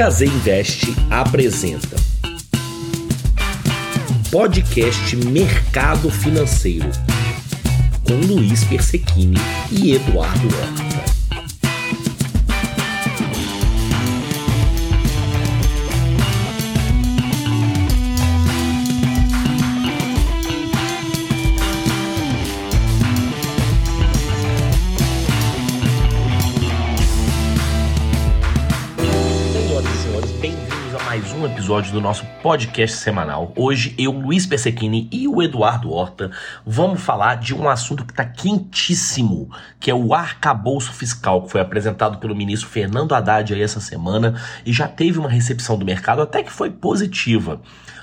HZ Invest apresenta Podcast Mercado Financeiro com Luiz Persequini e Eduardo Horta. Episódio do nosso podcast semanal. Hoje eu, Luiz Persequini e o Eduardo Horta vamos falar de um assunto que está quentíssimo, que é o arcabouço fiscal, que foi apresentado pelo ministro Fernando Haddad aí essa semana e já teve uma recepção do mercado até que foi positiva.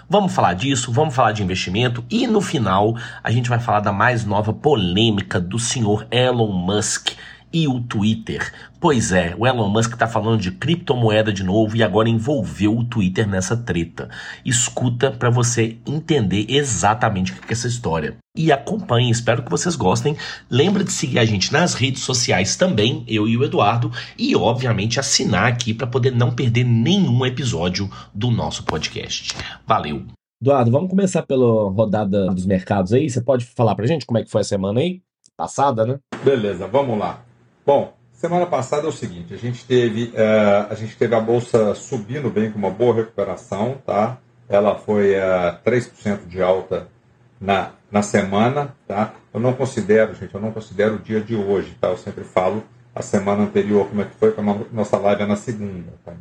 Vamos falar disso, vamos falar de investimento e no final a gente vai falar da mais nova polêmica do senhor Elon Musk e o Twitter. Pois é, o Elon Musk está falando de criptomoeda de novo e agora envolveu o Twitter nessa treta. Escuta para você entender exatamente o que é essa história. E acompanhe, espero que vocês gostem. Lembra de seguir a gente nas redes sociais também, eu e o Eduardo, e obviamente assinar aqui para poder não perder nenhum episódio do nosso podcast. Valeu! Eduardo, vamos começar pela rodada dos mercados aí. Você pode falar pra gente como é que foi a semana aí? Passada, né? Beleza, vamos lá. Bom, semana passada é o seguinte, a gente teve, uh, a, gente teve a bolsa subindo bem com uma boa recuperação, tá? Ela foi uh, é, 3% de alta na, na semana, tá? Eu não considero, gente, eu não considero o dia de hoje, tá? Eu sempre falo a semana anterior, como é que foi, como a nossa live é na segunda, tá?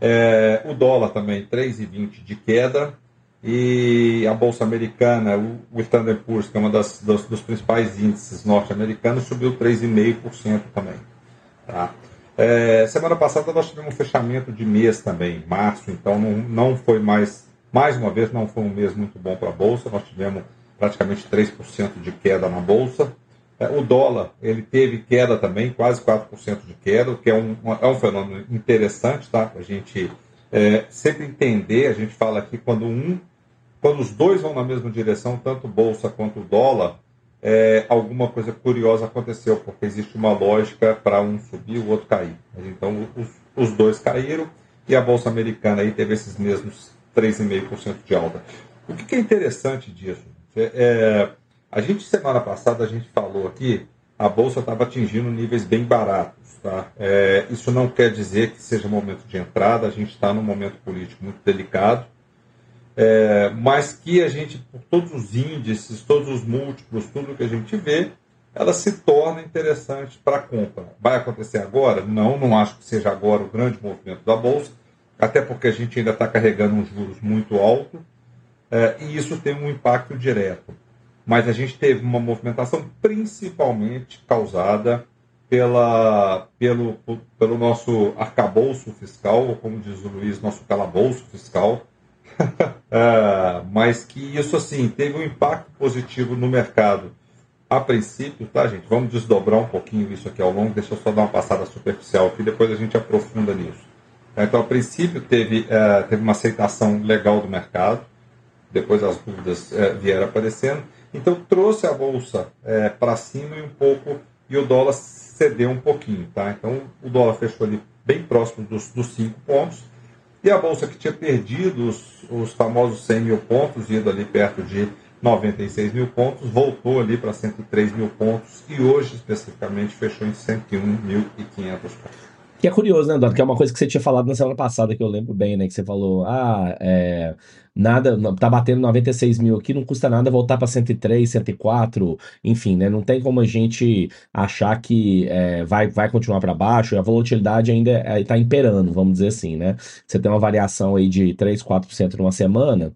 É, o dólar também, 3,20 de queda, e a Bolsa Americana, o, Standard Poor's, que é um dos, dos, principais índices norte-americanos, subiu 3,5% também. Tá? É, semana passada nós tivemos um fechamento de mês também, março, então não, não foi mais, mais uma vez, não foi um mês muito bom para a Bolsa, nós tivemos praticamente 3% de queda na Bolsa. É, o dólar, ele teve queda também, quase 4% de queda, o que é um, é um fenômeno interessante, tá? A gente é, sempre entender, a gente fala aqui, quando um quando os dois vão na mesma direção, tanto bolsa quanto dólar, é, alguma coisa curiosa aconteceu, porque existe uma lógica para um subir e o outro cair. Então, os, os, dois caíram e a bolsa americana aí teve esses mesmos 3,5% de alta. O que, que, é interessante disso? É, é, a gente, semana passada, a gente falou aqui, a bolsa estava atingindo níveis bem baratos. Tá? É, isso não quer dizer que seja momento de entrada, a gente está num momento político muito delicado é, mas que a gente, por todos os índices, todos os múltiplos, tudo que a gente vê, ela se torna interessante para compra. Vai acontecer agora? Não, não acho que seja agora o grande movimento da Bolsa, até porque a gente ainda está carregando uns juros muito altos, é, e isso tem um impacto direto. Mas a gente teve uma movimentação principalmente causada pela, pelo, pelo nosso arcabouço fiscal, ou como diz o Luiz, nosso calabouço fiscal, uh, mas que isso assim teve um impacto positivo no mercado a princípio, tá, gente? Vamos desdobrar um pouquinho isso aqui ao longo, deixa eu só dar uma passada superficial aqui, depois a gente aprofunda nisso. Então, a princípio, teve, uh, teve uma aceitação legal do mercado, depois as dúvidas uh, vieram aparecendo, então trouxe a bolsa uh, para cima e um pouco, e o dólar cedeu um pouquinho, tá? Então, o dólar fechou ali bem próximo dos 5 pontos, e a Bolsa que tinha perdido os, os famosos 100 mil pontos, indo ali perto de 96 mil pontos, voltou ali para 103 mil pontos e hoje especificamente fechou em 101.500 pontos. Que é curioso, né, Eduardo? Que é uma coisa que você tinha falado na semana passada, que eu lembro bem, né? Que você falou, ah, é, nada, tá batendo 96 mil aqui, não custa nada voltar para 103, 104, enfim, né? Não tem como a gente achar que é, vai, vai continuar para baixo, a volatilidade ainda está é, imperando, vamos dizer assim, né? Você tem uma variação aí de 3, 4% numa semana,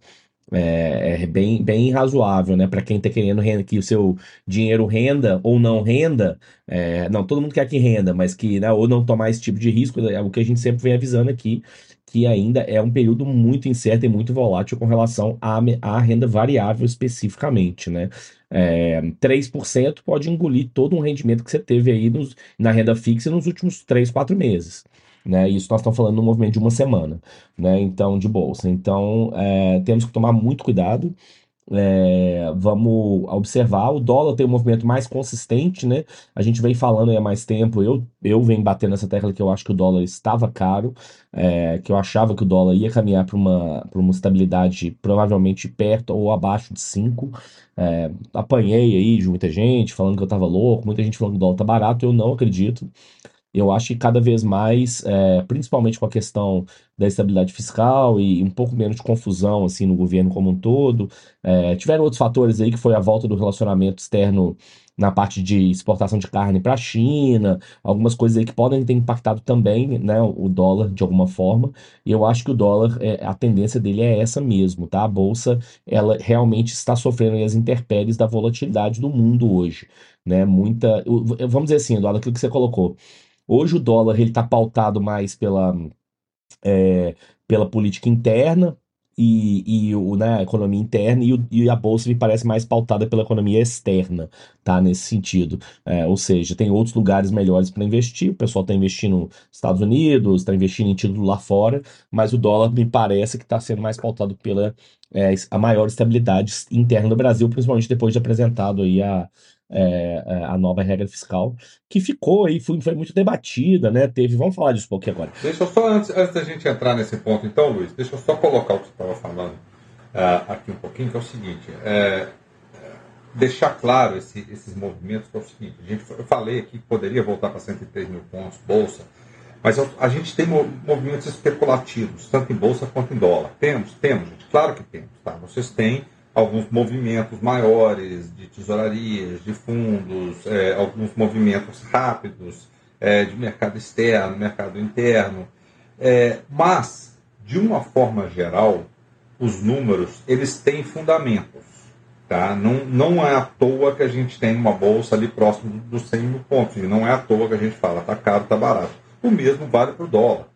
é, é, bem, bem razoável, né? Para quem está querendo renda, que o seu dinheiro renda ou não renda. É, não, todo mundo quer que renda, mas que né, ou não tomar esse tipo de risco, é o que a gente sempre vem avisando aqui, que ainda é um período muito incerto e muito volátil com relação à, à renda variável especificamente, né? É, 3% pode engolir todo um rendimento que você teve aí nos, na renda fixa nos últimos 3, 4 meses né? Isso nós estamos falando no movimento de uma semana, né? Então, de bolsa. Então, é, temos que tomar muito cuidado. É, vamos observar, o dólar tem um movimento mais consistente, né? A gente vem falando há mais tempo, eu, eu venho batendo nessa tecla que eu acho que o dólar estava caro, é, que eu achava que o dólar ia caminhar para uma, uma estabilidade provavelmente perto ou abaixo de 5. É, apanhei aí de muita gente falando que eu estava louco, muita gente falando que o dólar tá barato, eu não acredito. Eu acho que cada vez mais, é, principalmente com a questão da estabilidade fiscal e um pouco menos de confusão assim no governo como um todo, é, tiveram outros fatores aí que foi a volta do relacionamento externo na parte de exportação de carne para a China, algumas coisas aí que podem ter impactado também, né, o dólar de alguma forma. E eu acho que o dólar, é, a tendência dele é essa mesmo, tá? A bolsa, ela realmente está sofrendo as intempéries da volatilidade do mundo hoje, né? Muita, vamos dizer assim, Eduardo, aquilo que você colocou. Hoje o dólar ele está pautado mais pela, é, pela política interna e, e o, né, a economia interna e, o, e, a bolsa me parece mais pautada pela economia externa, tá? Nesse sentido. É, ou seja, tem outros lugares melhores para investir, o pessoal está investindo nos Estados Unidos, está investindo em título lá fora, mas o dólar me parece que está sendo mais pautado pela é, a maior estabilidade interna do Brasil, principalmente depois de apresentado aí a, é, é, a nova regra fiscal, que ficou aí, foi, foi, muito debatida, né? Teve, vamos falar disso um pouquinho agora. Deixa eu só, antes, antes da gente entrar nesse ponto, então, Luiz, deixa eu só colocar o que você estava falando uh, aqui um pouquinho, que é o seguinte, é, é, deixar claro esse, esses movimentos, que é o seguinte, a gente, eu falei aqui que poderia voltar para 103 mil pontos, bolsa, mas a gente tem movimentos especulativos, tanto em bolsa quanto em dólar. Temos? Temos, gente. Claro que temos. Tá? Vocês têm alguns movimentos maiores de tesourarias, de fundos, é, alguns movimentos rápidos é, de mercado externo, mercado interno. É, mas, de uma forma geral, os números eles têm fundamentos. Tá? Não, não é à toa que a gente tem uma bolsa ali próximo dos 100 mil pontos. E não é à toa que a gente fala, está caro, está barato. O mesmo vale para o dólar.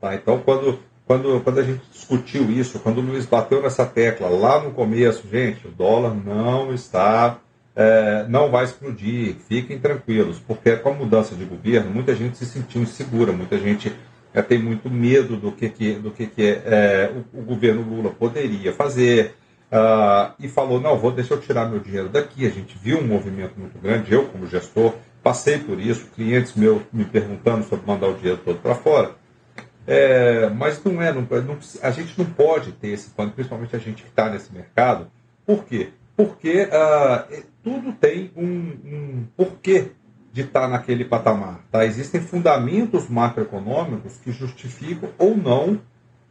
Tá? Então, quando quando, quando a gente discutiu isso, quando o Luiz bateu nessa tecla lá no começo, gente, o dólar não está, é, não vai explodir, fiquem tranquilos, porque com a mudança de governo, muita gente se sentiu insegura, muita gente é, tem muito medo do que, que, do que, que é, o, o, governo Lula poderia fazer. Uh, e falou, não, vou deixar eu tirar meu dinheiro daqui. A gente viu um movimento muito grande, eu como gestor passei por isso, clientes meus me perguntando sobre mandar o dinheiro todo para fora. É, mas não é, não, não, a gente não pode ter esse plano, principalmente a gente que está nesse mercado. Por quê? Porque uh, tudo tem um, um porquê de estar tá naquele patamar. Tá? Existem fundamentos macroeconômicos que justificam ou não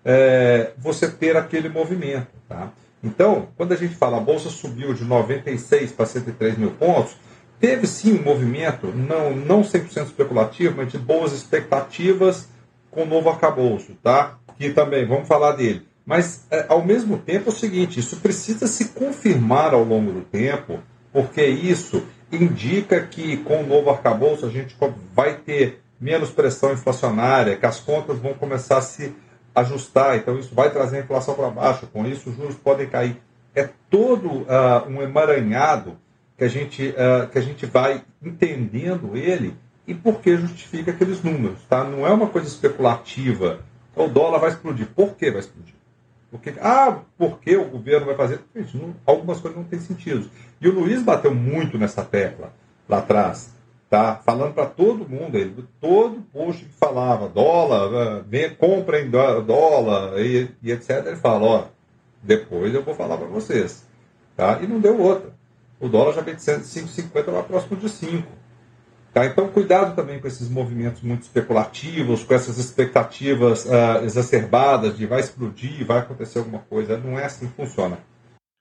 é, você ter aquele movimento. Tá? Então, quando a gente fala a Bolsa subiu de 96 para 103 mil pontos, teve sim um movimento, não, não 100% especulativo, mas de boas expectativas com o novo arcabouço, tá? Que também, vamos falar dele. Mas, é, ao mesmo tempo, é o seguinte: isso precisa se confirmar ao longo do tempo, porque isso indica que com o novo arcabouço a gente vai ter menos pressão inflacionária, que as contas vão começar a se ajustar, então isso vai trazer a inflação para baixo, com isso os juros podem cair. É todo uh, um emaranhado que a, gente, uh, que a gente vai entendendo ele e por que justifica aqueles números. Tá? Não é uma coisa especulativa. O dólar vai explodir. Por que vai explodir? Porque, ah, porque o governo vai fazer. Gente, não, algumas coisas não têm sentido. E o Luiz bateu muito nessa tecla lá atrás, tá? falando para todo mundo, ele, todo post que falava dólar, ah, vem, comprem dólar e, e etc. Ele fala: ó, depois eu vou falar para vocês. Tá? E não deu outra. O dólar já vem de 5,50 lá próximo de 5. Tá? Então, cuidado também com esses movimentos muito especulativos, com essas expectativas uh, exacerbadas de vai explodir, vai acontecer alguma coisa. Não é assim que funciona.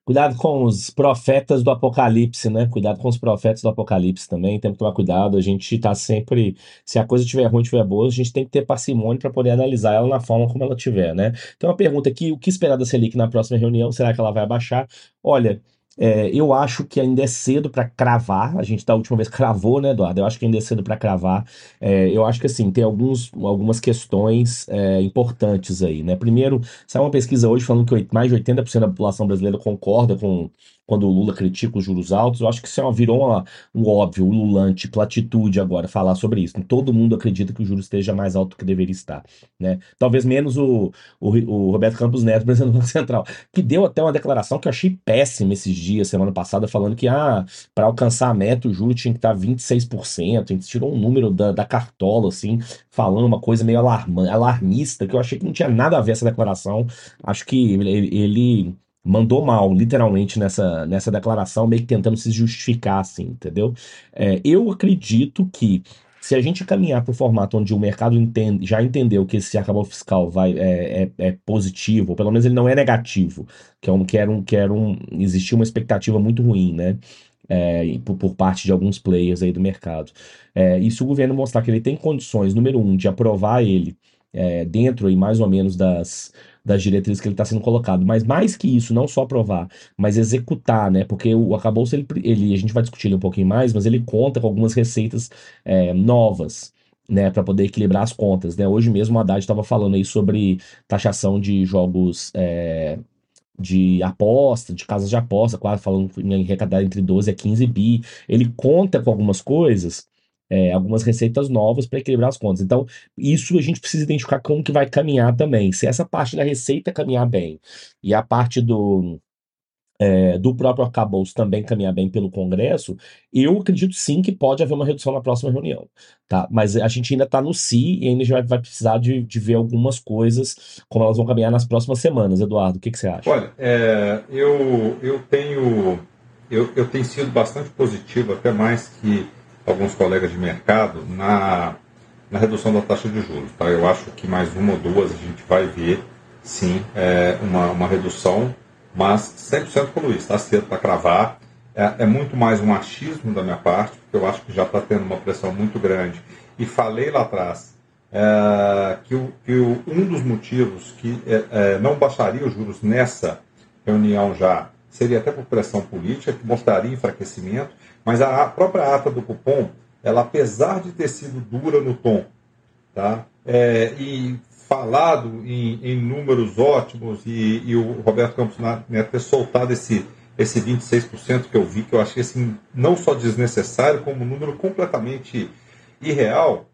Cuidado com os profetas do apocalipse, né? Cuidado com os profetas do apocalipse também. Tem que tomar cuidado. A gente está sempre. Se a coisa estiver ruim, estiver boa, a gente tem que ter parcimônia para poder analisar ela na forma como ela estiver, né? Tem uma pergunta aqui: o que esperar da Selic na próxima reunião? Será que ela vai abaixar? Olha, É, eu acho que ainda é cedo para cravar. A gente da última vez cravou, né, Eduardo? Eu acho que ainda é cedo para cravar. É, eu acho que assim tem alguns, algumas questões é, importantes aí, né? Primeiro, saiu uma pesquisa hoje falando que mais de 80% da população brasileira concorda com quando o Lula critica os juros altos, eu acho que isso é virou uma, um óbvio, lulante, platitude agora falar sobre isso. Todo mundo acredita que o juro esteja mais alto do que deveria estar. Né? Talvez menos o, o, o Roberto Campos Neto, presidente do Banco Central, que deu até uma declaração que eu achei péssima esses dias, semana passada, falando que ah, para alcançar a meta o juro tinha que estar 26%. A gente tirou um número da, da cartola, assim, falando uma coisa meio alarma, alarmista, que eu achei que não tinha nada a ver essa declaração. Acho que ele, ele mandou mal, literalmente, nessa, nessa declaração, meio que tentando se justificar, assim, entendeu? É, eu acredito que se a gente caminhar para o formato onde o mercado entende, já entendeu que esse arcabouço fiscal vai, é, é, é, positivo, ou pelo menos ele não é negativo, que é um, que era um, que era um, existia uma expectativa muito ruim, né? É, por, por, parte de alguns players aí do mercado. É, e se o governo mostrar que ele tem condições, número um, de aprovar ele é, dentro e mais ou menos das, das diretrizes que ele está sendo colocado. Mas mais que isso, não só aprovar, mas executar, né? Porque o arcabouço, ele, ele, a gente vai discutir ele um pouquinho mais, mas ele conta com algumas receitas é, novas. Né, para poder equilibrar as contas, né? Hoje mesmo o Haddad estava falando aí sobre taxação de jogos é, de aposta, de casas de aposta, quase falando em arrecadar entre 12 a 15 bi. Ele conta com algumas coisas é, algumas receitas novas para equilibrar as contas. Então, isso a gente precisa identificar como que vai caminhar também. Se essa parte da receita caminhar bem e a parte do, é, do próprio arcabouço também caminhar bem pelo Congresso, eu acredito sim que pode haver uma redução na próxima reunião. Tá? Mas a gente ainda está no si e ainda vai, vai precisar de, de, ver algumas coisas, como elas vão caminhar nas próximas semanas. Eduardo, o que, que você acha? Olha, é, eu, eu tenho. Eu, eu tenho sido bastante positivo, até mais que alguns colegas de mercado na, na redução da taxa de juros. Tá? Eu acho que mais uma ou duas a gente vai ver, sim, é, uma, uma redução, mas 100% com o Luiz, está cedo para cravar. É, é, muito mais um achismo da minha parte, porque eu acho que já está tendo uma pressão muito grande. E falei lá atrás é, que, o, que o, um dos motivos que é, é, não baixaria os juros nessa reunião já seria até por pressão política, que mostraria enfraquecimento, mas a própria ata do cupom, ela apesar de ter sido dura no tom, tá? É, e falado em, em números ótimos, e, e, o Roberto Campos Neto ter soltado esse, esse 26% que eu vi, que eu achei assim, não só desnecessário, como um número completamente irreal,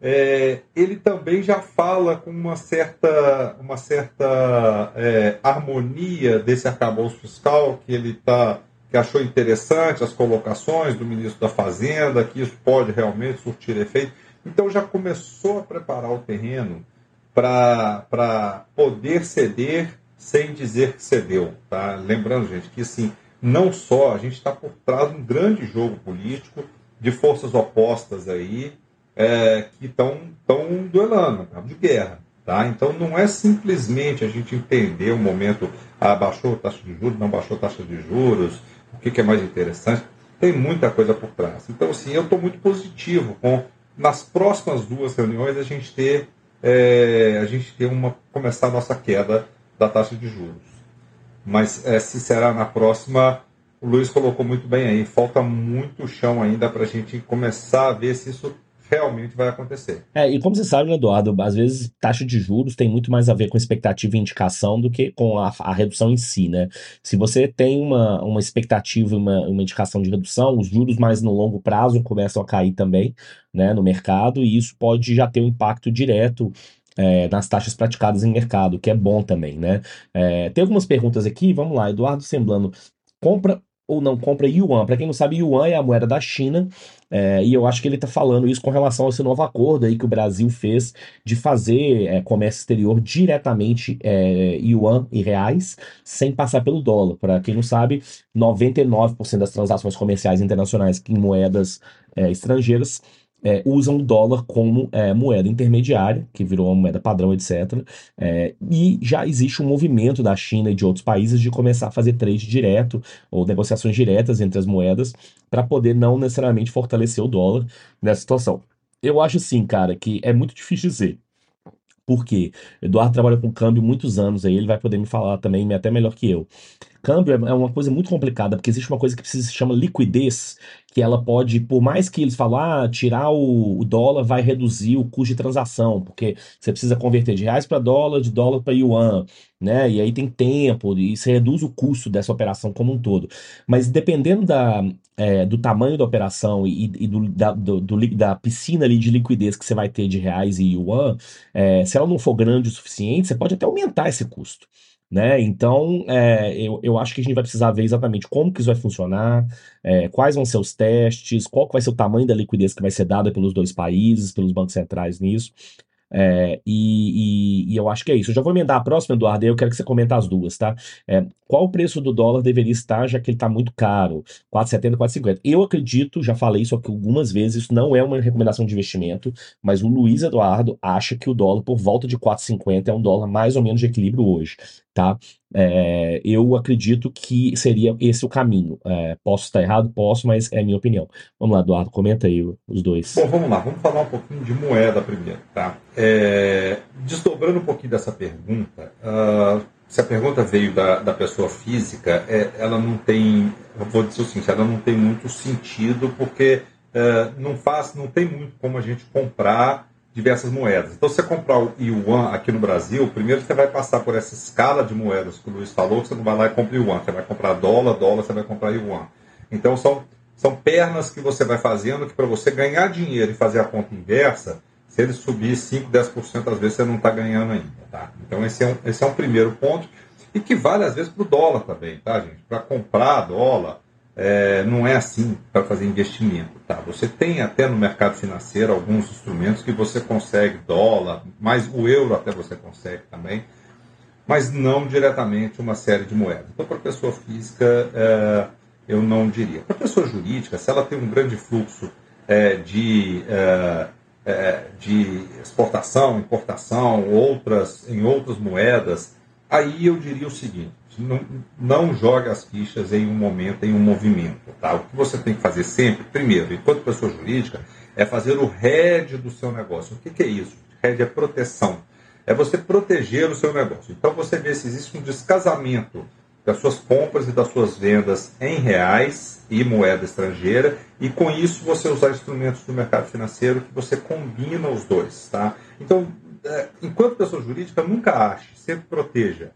é, ele também já fala com uma certa, uma certa é, harmonia desse arcabouço fiscal que ele está que achou interessante as colocações do ministro da Fazenda, que isso pode realmente surtir efeito. Então já começou a preparar o terreno para poder ceder sem dizer que cedeu. Tá? Lembrando, gente, que assim, não só a gente está por trás de um grande jogo político de forças opostas aí é, que estão duelando, cabo de guerra. Tá? Então não é simplesmente a gente entender o momento, ah, baixou a taxa de juros, não baixou a taxa de juros, o que, que é mais interessante, tem muita coisa por trás. Então, assim, eu estou muito positivo com nas próximas duas reuniões a gente ter é, a gente ter uma começar a nossa queda da taxa de juros. Mas é, se será na próxima, o Luiz colocou muito bem aí. Falta muito chão ainda para a gente começar a ver se isso realmente vai acontecer. É, e como você sabe, né, Eduardo, às vezes taxa de juros tem muito mais a ver com expectativa e indicação do que com a, a redução em si, né? Se você tem uma, uma expectativa e uma, uma indicação de redução, os juros mais no longo prazo começam a cair também, né, no mercado, e isso pode já ter um impacto direto é, nas taxas praticadas em mercado, que é bom também, né? É, tem algumas perguntas aqui, vamos lá, Eduardo Semblano, compra ou não compra yuan. Para quem não sabe, yuan é a moeda da China, é, e eu acho que ele está falando isso com relação a esse novo acordo aí que o Brasil fez de fazer é, comércio exterior diretamente é, yuan e reais, sem passar pelo dólar. Para quem não sabe, 99% das transações comerciais internacionais em moedas é, estrangeiras é, usam o dólar como é, moeda intermediária, que virou uma moeda padrão, etc. É, e já existe um movimento da China e de outros países de começar a fazer trade direto ou negociações diretas entre as moedas para poder não necessariamente fortalecer o dólar nessa situação. Eu acho sim, cara, que é muito difícil dizer Por quê? Eduardo trabalha com câmbio muitos anos aí, ele vai poder me falar também, até melhor que eu. Câmbio é, é uma coisa muito complicada, porque existe uma coisa que se chama liquidez, que ela pode, por mais que eles falam, ah, tirar o, o dólar vai reduzir o custo de transação, porque você precisa converter de reais para dólar, de dólar para yuan, né? E aí tem tempo, e você reduz o custo dessa operação como um todo. Mas dependendo da, é, do tamanho da operação e, e do, da, do, do, da piscina ali de liquidez que você vai ter de reais e yuan, é, se ela não for grande o suficiente, você pode até aumentar esse custo. Né? Então, é, eu, eu acho que a gente vai precisar ver exatamente como que isso vai funcionar, é, quais vão ser os testes, qual vai ser o tamanho da liquidez que vai ser dada pelos dois países, pelos bancos centrais nisso. É, e, e, e, eu acho que é isso. Eu já vou emendar a próxima, Eduardo, e eu quero que você comente as duas, tá? É, qual o preço do dólar deveria estar, já que ele está muito caro? 4,70, 4,50. Eu acredito, já falei isso aqui algumas vezes, isso não é uma recomendação de investimento, mas o Luiz Eduardo acha que o dólar por volta de 4,50 é um dólar mais ou menos de equilíbrio hoje, tá? É, eu acredito que seria esse o caminho. É, posso estar errado? Posso, mas é a minha opinião. Vamos lá, Eduardo, comenta aí os dois. Bom, vamos lá, vamos falar um pouquinho de moeda primeiro, tá? É, desdobrando um pouquinho dessa pergunta, uh, se a pergunta veio da, da pessoa física, é, ela não tem, vou dizer assim, ela não tem muito sentido, porque uh, não faz, não tem muito como a gente comprar diversas moedas. Então, se você comprar o Yuan aqui no Brasil, primeiro você vai passar por essa escala de moedas que o Luiz falou, que você não vai lá e compra Yuan, você vai comprar dólar, dólar, você vai comprar Yuan. Então, são, são pernas que você vai fazendo que para você ganhar dinheiro e fazer a conta inversa, se ele subir 5, 10%, às vezes você não está ganhando ainda. Tá? Então, esse é, um, esse é um primeiro ponto. E que vale, às vezes, para o dólar também, tá, gente? Para comprar dólar, é, não é assim para fazer investimento. Tá? Você tem até no mercado financeiro alguns instrumentos que você consegue dólar, mas o euro até você consegue também, mas não diretamente uma série de moedas. Então, para pessoa física, é, eu não diria. Para pessoa jurídica, se ela tem um grande fluxo é, de, é, é, de exportação, importação, outras em outras moedas, aí eu diria o seguinte não, não jogue as fichas em um momento, em um movimento. Tá? O que você tem que fazer sempre, primeiro, enquanto pessoa jurídica, é fazer o RED do seu negócio. O que, que é isso? RED é proteção. É você proteger o seu negócio. Então você vê se existe um descasamento das suas compras e das suas vendas em reais e moeda estrangeira, e com isso você usar instrumentos do mercado financeiro que você combina os dois. Tá? Então, é, enquanto pessoa jurídica, nunca ache, sempre proteja.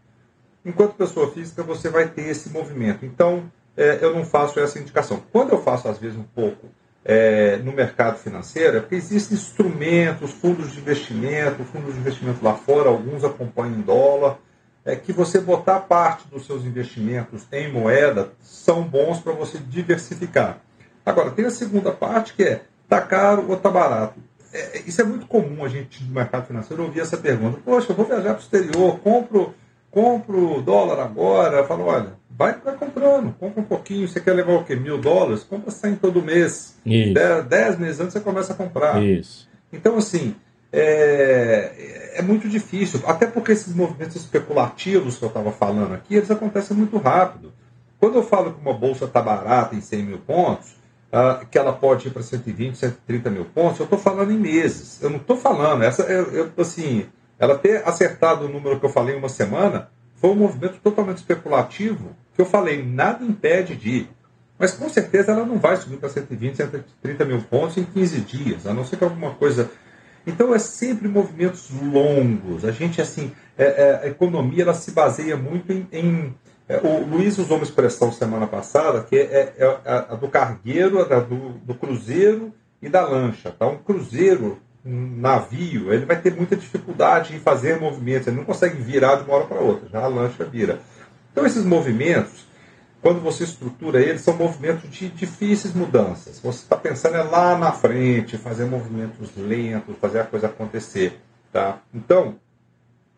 Enquanto pessoa física, você vai ter esse movimento. Então, é, eu não faço essa indicação. Quando eu faço, às vezes, um pouco é, no mercado financeiro, é porque existem instrumentos, fundos de investimento, fundos de investimento lá fora, alguns acompanham em dólar, é, que você botar parte dos seus investimentos em moeda são bons para você diversificar. Agora, tem a segunda parte que é, está caro ou está barato? É, isso é muito comum a gente no mercado financeiro ouvir essa pergunta. Poxa, eu vou viajar para o exterior, compro compro dólar agora, falo, olha, vai, vai comprando, compra um pouquinho, você quer levar o quê? Mil dólares? Compra 100 todo mês. Dez, dez, meses antes você começa a comprar. Isso. Então, assim, é, é muito difícil, até porque esses movimentos especulativos que eu estava falando aqui, eles acontecem muito rápido. Quando eu falo que uma bolsa está barata em 100 mil pontos, uh, que ela pode ir para 120, 130 mil pontos, eu estou falando em meses. Eu não estou falando, essa, eu, eu, assim, ela ter acertado o número que eu falei em uma semana foi um movimento totalmente especulativo, que eu falei, nada impede de ir. Mas com certeza ela não vai subir para 120, 130 mil pontos em 15 dias, a não ser que alguma coisa. Então é sempre movimentos longos. A gente, assim, é, é, a economia ela se baseia muito em. em é, o Luiz usou uma expressão semana passada que é, é, é a, do cargueiro, a do, do cruzeiro e da lancha. Tá? Um cruzeiro um navio, ele vai ter muita dificuldade em fazer movimentos, ele não consegue virar de uma hora para outra, já a lancha vira. Então, esses movimentos, quando você estrutura eles, são movimentos de difíceis mudanças. Você está pensando é lá na frente, fazer movimentos lentos, fazer a coisa acontecer. Tá? Então,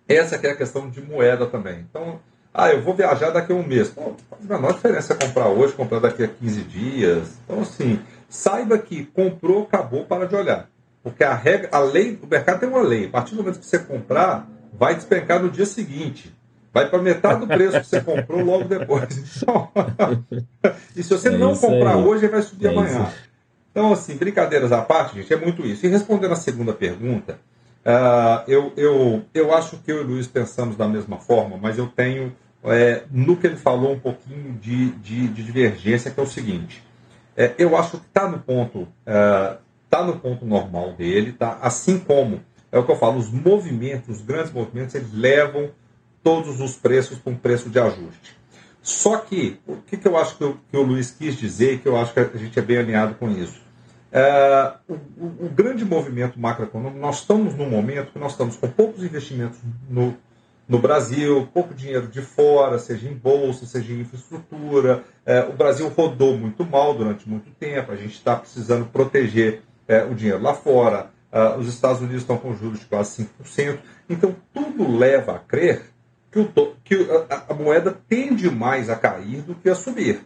essa é a questão de moeda também. Então, ah, eu vou viajar daqui a um mês. Pô, faz a menor diferença comprar hoje, comprar daqui a 15 dias. Então, assim, saiba que comprou, acabou, para de olhar. Porque a regra, a lei, o mercado tem uma lei. A partir do momento que você comprar, vai despencar no dia seguinte. Vai para metade do preço que você comprou logo depois. Então, e se você é não comprar aí. hoje, vai subir é amanhã. Isso. Então, assim, brincadeiras à parte, gente, é muito isso. E respondendo a segunda pergunta, Uh, eu, eu, eu acho que eu e o Luiz pensamos da mesma forma, mas eu tenho é, no que ele falou um pouquinho de, de, de divergência, que é o seguinte. É, eu acho que está no ponto está no ponto normal dele, tá? assim como é o que eu falo, os movimentos, os grandes movimentos, eles levam todos os preços para um preço de ajuste. Só que, o que, que eu acho que, eu, que o Luiz quis dizer, que eu acho que a gente é bem alinhado com isso, é, o, o, o, grande movimento macroeconômico, nós estamos num momento que nós estamos com poucos investimentos no, no Brasil, pouco dinheiro de fora, seja em bolsa, seja em infraestrutura. É, o Brasil rodou muito mal durante muito tempo, a gente está precisando proteger é, o dinheiro lá fora. Uh, os Estados Unidos estão com juros de quase 5%. Então, tudo leva a crer que, o, que a, a, moeda tende mais a cair do que a subir.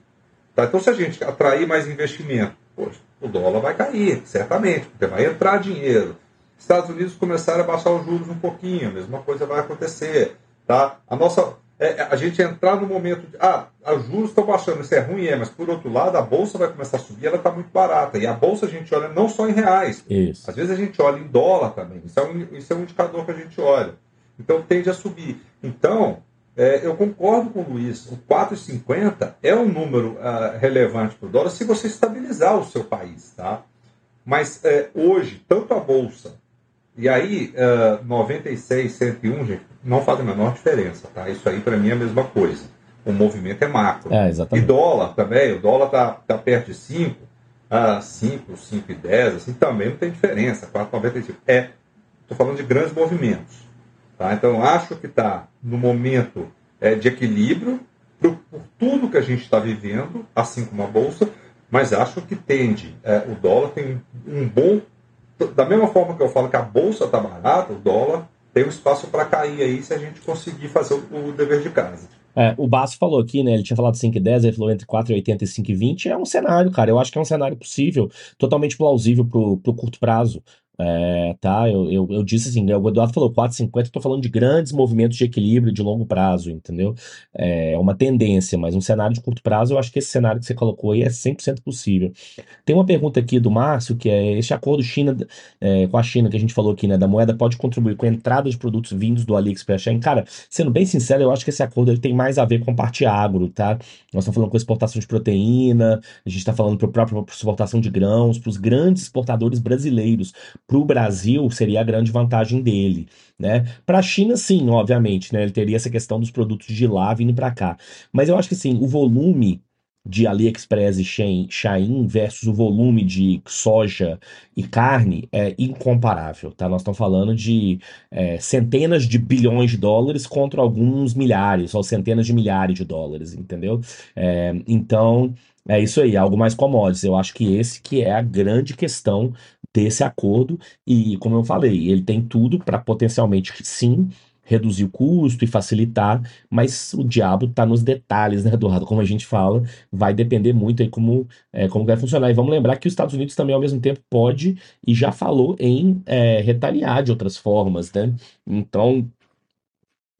Tá? Então, se a gente atrair mais investimento, poxa, o dólar vai cair, certamente, porque vai entrar dinheiro. Estados Unidos começaram a baixar os juros um pouquinho, a mesma coisa vai acontecer. Tá? A nossa é, é, a gente entrar no momento de, ah, os juros estão baixando, isso é ruim, é, mas por outro lado, a bolsa vai começar a subir, ela está muito barata. E a bolsa a gente olha não só em reais, isso. às vezes a gente olha em dólar também. Isso é um, isso é um indicador que a gente olha. Então tende a subir. Então, é, eu concordo com o Luiz, o 4,50 é um número uh, relevante para o dólar se você estabilizar o seu país. Tá? Mas é, hoje, tanto a bolsa e aí, uh, 96, 101, gente, não faz a menor diferença, tá? Isso aí para mim é a mesma coisa. O movimento é macro. É, exatamente. E dólar também, o dólar tá, tá perto de 5, uh, 5, 5 e 10, assim, também não tem diferença, 4,95. É, estou falando de grandes movimentos. Tá? Então, acho que está no momento é, de equilíbrio por, por tudo que a gente está vivendo, assim como a Bolsa, mas acho que tende, é, o dólar tem um bom da mesma forma que eu falo que a bolsa está barata, o dólar tem um espaço para cair aí se a gente conseguir fazer o, o dever de casa. É, o Basso falou aqui, né? Ele tinha falado 5,10, ele falou entre 4,80 e 5,20. É um cenário, cara. Eu acho que é um cenário possível, totalmente plausível pro, pro curto prazo. É, tá, eu, eu, eu, disse assim, o Eduardo falou 4,50, estou falando de grandes movimentos de equilíbrio de longo prazo, entendeu? É uma tendência, mas um cenário de curto prazo, eu acho que esse cenário que você colocou aí é 100% possível. Tem uma pergunta aqui do Márcio, que é esse acordo China é, com a China que a gente falou aqui, né, da moeda pode contribuir com a entrada de produtos vindos do AliExpress Cara, sendo bem sincero, eu acho que esse acordo ele tem mais a ver com parte agro, tá? Nós estamos falando com exportação de proteína, a gente está falando para a própria exportação de grãos, para os grandes exportadores brasileiros, para o Brasil seria a grande vantagem dele. Né? Para a China, sim, obviamente, né? ele teria essa questão dos produtos de lá vindo para cá. Mas eu acho que sim, o volume de AliExpress e Shein versus o volume de soja e carne é incomparável, tá? Nós estamos falando de é, centenas de bilhões de dólares contra alguns milhares ou centenas de milhares de dólares, entendeu? É, então, é isso aí, algo mais commodities. Eu acho que esse que é a grande questão ter esse acordo e, como eu falei, ele tem tudo para potencialmente sim reduzir o custo e facilitar, mas o diabo está nos detalhes, né, Eduardo? Como a gente fala, vai depender muito aí como, é, como vai funcionar. E vamos lembrar que os Estados Unidos também, ao mesmo tempo, pode e já falou em é, retaliar de outras formas, né? Então,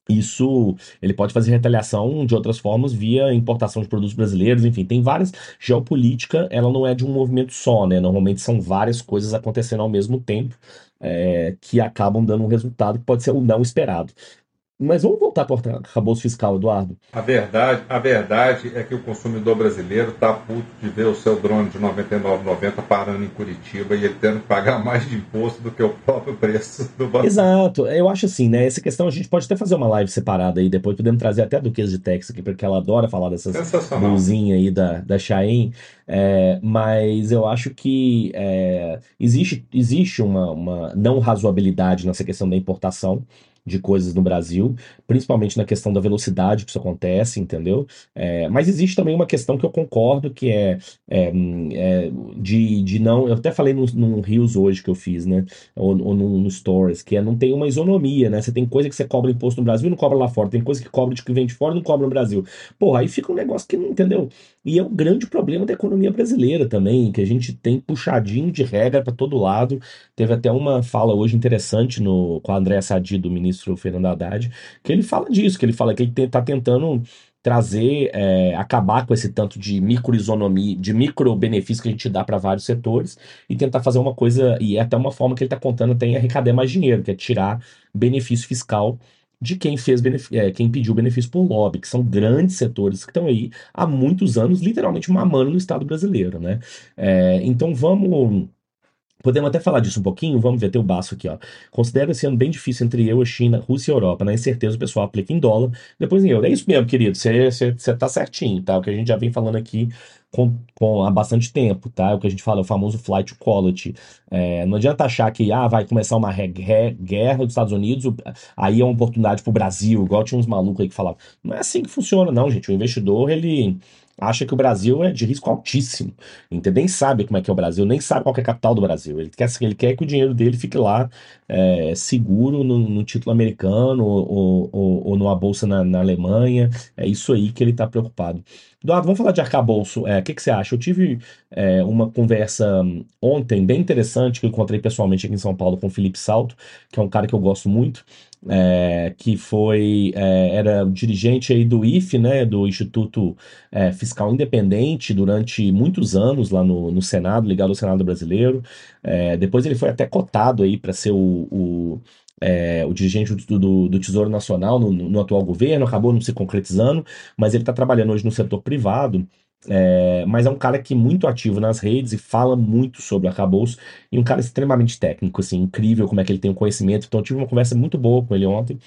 isso ele pode fazer retaliação de outras formas via importação de produtos brasileiros, enfim, tem várias. Geopolítica, ela não é de um movimento só, né? Normalmente são várias coisas acontecendo ao mesmo tempo é, que acabam dando um resultado que pode ser o não esperado. Mas vamos voltar para o arcabouço fiscal, Eduardo. A verdade, a verdade é que o consumidor brasileiro está puto de ver o seu drone de R$ 99,90 parando em Curitiba e ele tendo que pagar mais de imposto do que o próprio preço do banco. Exato. Eu acho assim, né? Essa questão a gente pode até fazer uma live separada aí, depois podemos trazer até a Duquesa de Texas aqui, porque ela adora falar dessas blusinhas aí da, da Chain. É, mas eu acho que é, existe, existe uma, uma não razoabilidade nessa questão da importação de coisas no Brasil, principalmente na questão da velocidade que isso acontece, entendeu? É, mas existe também uma questão que eu concordo, que é, é, é de, de não. Eu até falei no Rios hoje que eu fiz, né? Ou, ou no, no, Stories, que é não tem uma isonomia, né? Você tem coisa que você cobra imposto no Brasil e não cobra lá fora, tem coisa que cobra de que vem de fora e não cobra no Brasil. Porra, aí fica um negócio que não, entendeu? E é um grande problema da economia brasileira também, que a gente tem puxadinho de regra para todo lado. Teve até uma fala hoje interessante no, com a Andréa Sadi, do ministro Fernando Haddad, que ele fala disso, que ele fala que ele está tentando trazer, é, acabar com esse tanto de microisonomia, de micro benefício que a gente dá para vários setores e tentar fazer uma coisa, e é até uma forma que ele está contando, tem arrecadar mais dinheiro, que é tirar benefício fiscal de quem fez é, quem pediu benefício por lobby, que são grandes setores que estão aí há muitos anos, literalmente mamando no Estado brasileiro, né? É, então vamos Podemos até falar disso um pouquinho, vamos ver, tem o baço aqui, ó. Considero esse ano bem difícil entre eu, a China, Rússia e Europa. Na incerteza, o pessoal aplica em dólar, depois em euro. É isso mesmo, querido, você tá certinho, tá? O que a gente já vem falando aqui com, com, há bastante tempo, tá? É o que a gente fala, é o famoso flight quality. É, não adianta achar que ah, vai começar uma guerra dos Estados Unidos, aí é uma oportunidade pro Brasil, igual tinha uns malucos aí que falavam. Não é assim que funciona, não, gente. O investidor, ele acha que o Brasil é de risco altíssimo. Entendeu? Nem sabe como é que é o Brasil, nem sabe qual é a capital do Brasil. Ele quer, ele quer que o dinheiro dele fique lá é, seguro no, no, título americano ou, ou, ou numa bolsa na, na, Alemanha. É isso aí que ele está preocupado. Eduardo, vamos falar de arcabouço. É, o que, que, você acha? Eu tive é, uma conversa ontem bem interessante que eu encontrei pessoalmente aqui em São Paulo com o Felipe Salto, que é um cara que eu gosto muito é, que foi é, era dirigente aí do IFE, né, do Instituto é, Fiscal Independente durante muitos anos lá no, no Senado, ligado ao Senado brasileiro. É, depois ele foi até cotado aí para ser o, o é, o dirigente do, do, do Tesouro Nacional no, no, atual governo, acabou não se concretizando, mas ele está trabalhando hoje no setor privado é, mas é um cara que é muito ativo nas redes e fala muito sobre arcabouço e um cara extremamente técnico, assim, incrível como é que ele tem o um conhecimento. Então tive uma conversa muito boa com ele ontem,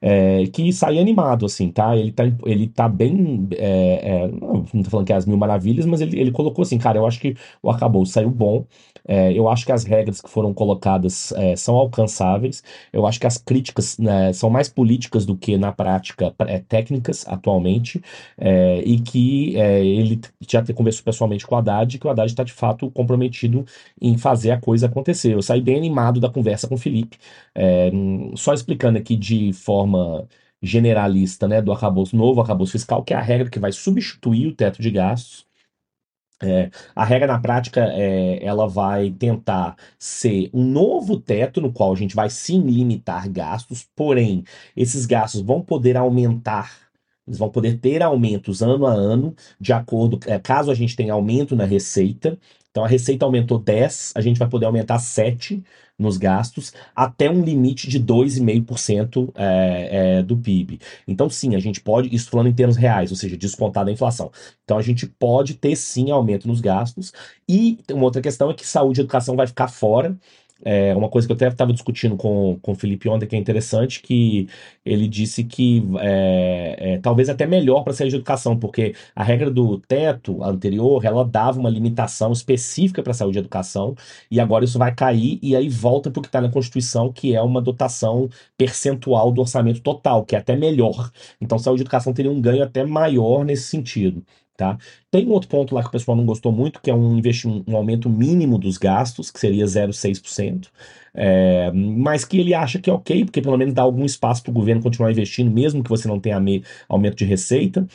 é, que sai animado, assim, tá? Ele tá, ele tá bem. É, é, não, tô falando que é as mil maravilhas, mas ele, ele colocou assim, cara, eu acho que o arcabouço saiu bom. É, eu acho que as regras que foram colocadas é, são alcançáveis. Eu acho que as críticas né, são mais políticas do que na prática é, técnicas atualmente. E que ele já conversou pessoalmente com o Haddad, que o Haddad está de fato comprometido em fazer a coisa acontecer. Eu saí bem animado da conversa com o Felipe. Só explicando aqui de forma generalista, né, do arcabouço, novo arcabouço fiscal, que é a regra que vai substituir o teto de gastos. É, a regra na prática é, ela vai tentar ser um novo teto no qual a gente vai sim limitar gastos, porém esses gastos vão poder aumentar, eles vão poder ter aumentos ano a ano, de acordo, é, caso a gente tenha aumento na receita. Então a receita aumentou 10, a gente vai poder aumentar 7 nos gastos, até um limite de 2,5% é, é, do PIB. Então, sim, a gente pode, isso falando em termos reais, ou seja, descontar da inflação. Então, a gente pode ter sim aumento nos gastos. E uma outra questão é que saúde e educação vai ficar fora. É uma coisa que eu até estava discutindo com, com o Felipe ontem, que é interessante, que ele disse que é, é, talvez até melhor para a saúde de educação, porque a regra do teto anterior, ela dava uma limitação específica para a saúde e educação, e agora isso vai cair, e aí volta para o que está na Constituição, que é uma dotação percentual do orçamento total, que é até melhor. Então, saúde e educação teria um ganho até maior nesse sentido. Tá? Tem um outro ponto lá que o pessoal não gostou muito, que é um, um aumento mínimo dos gastos, que seria 0,6%, é, mas que ele acha que é ok, porque pelo menos dá algum espaço para o governo continuar investindo, mesmo que você não tenha aumento de receita.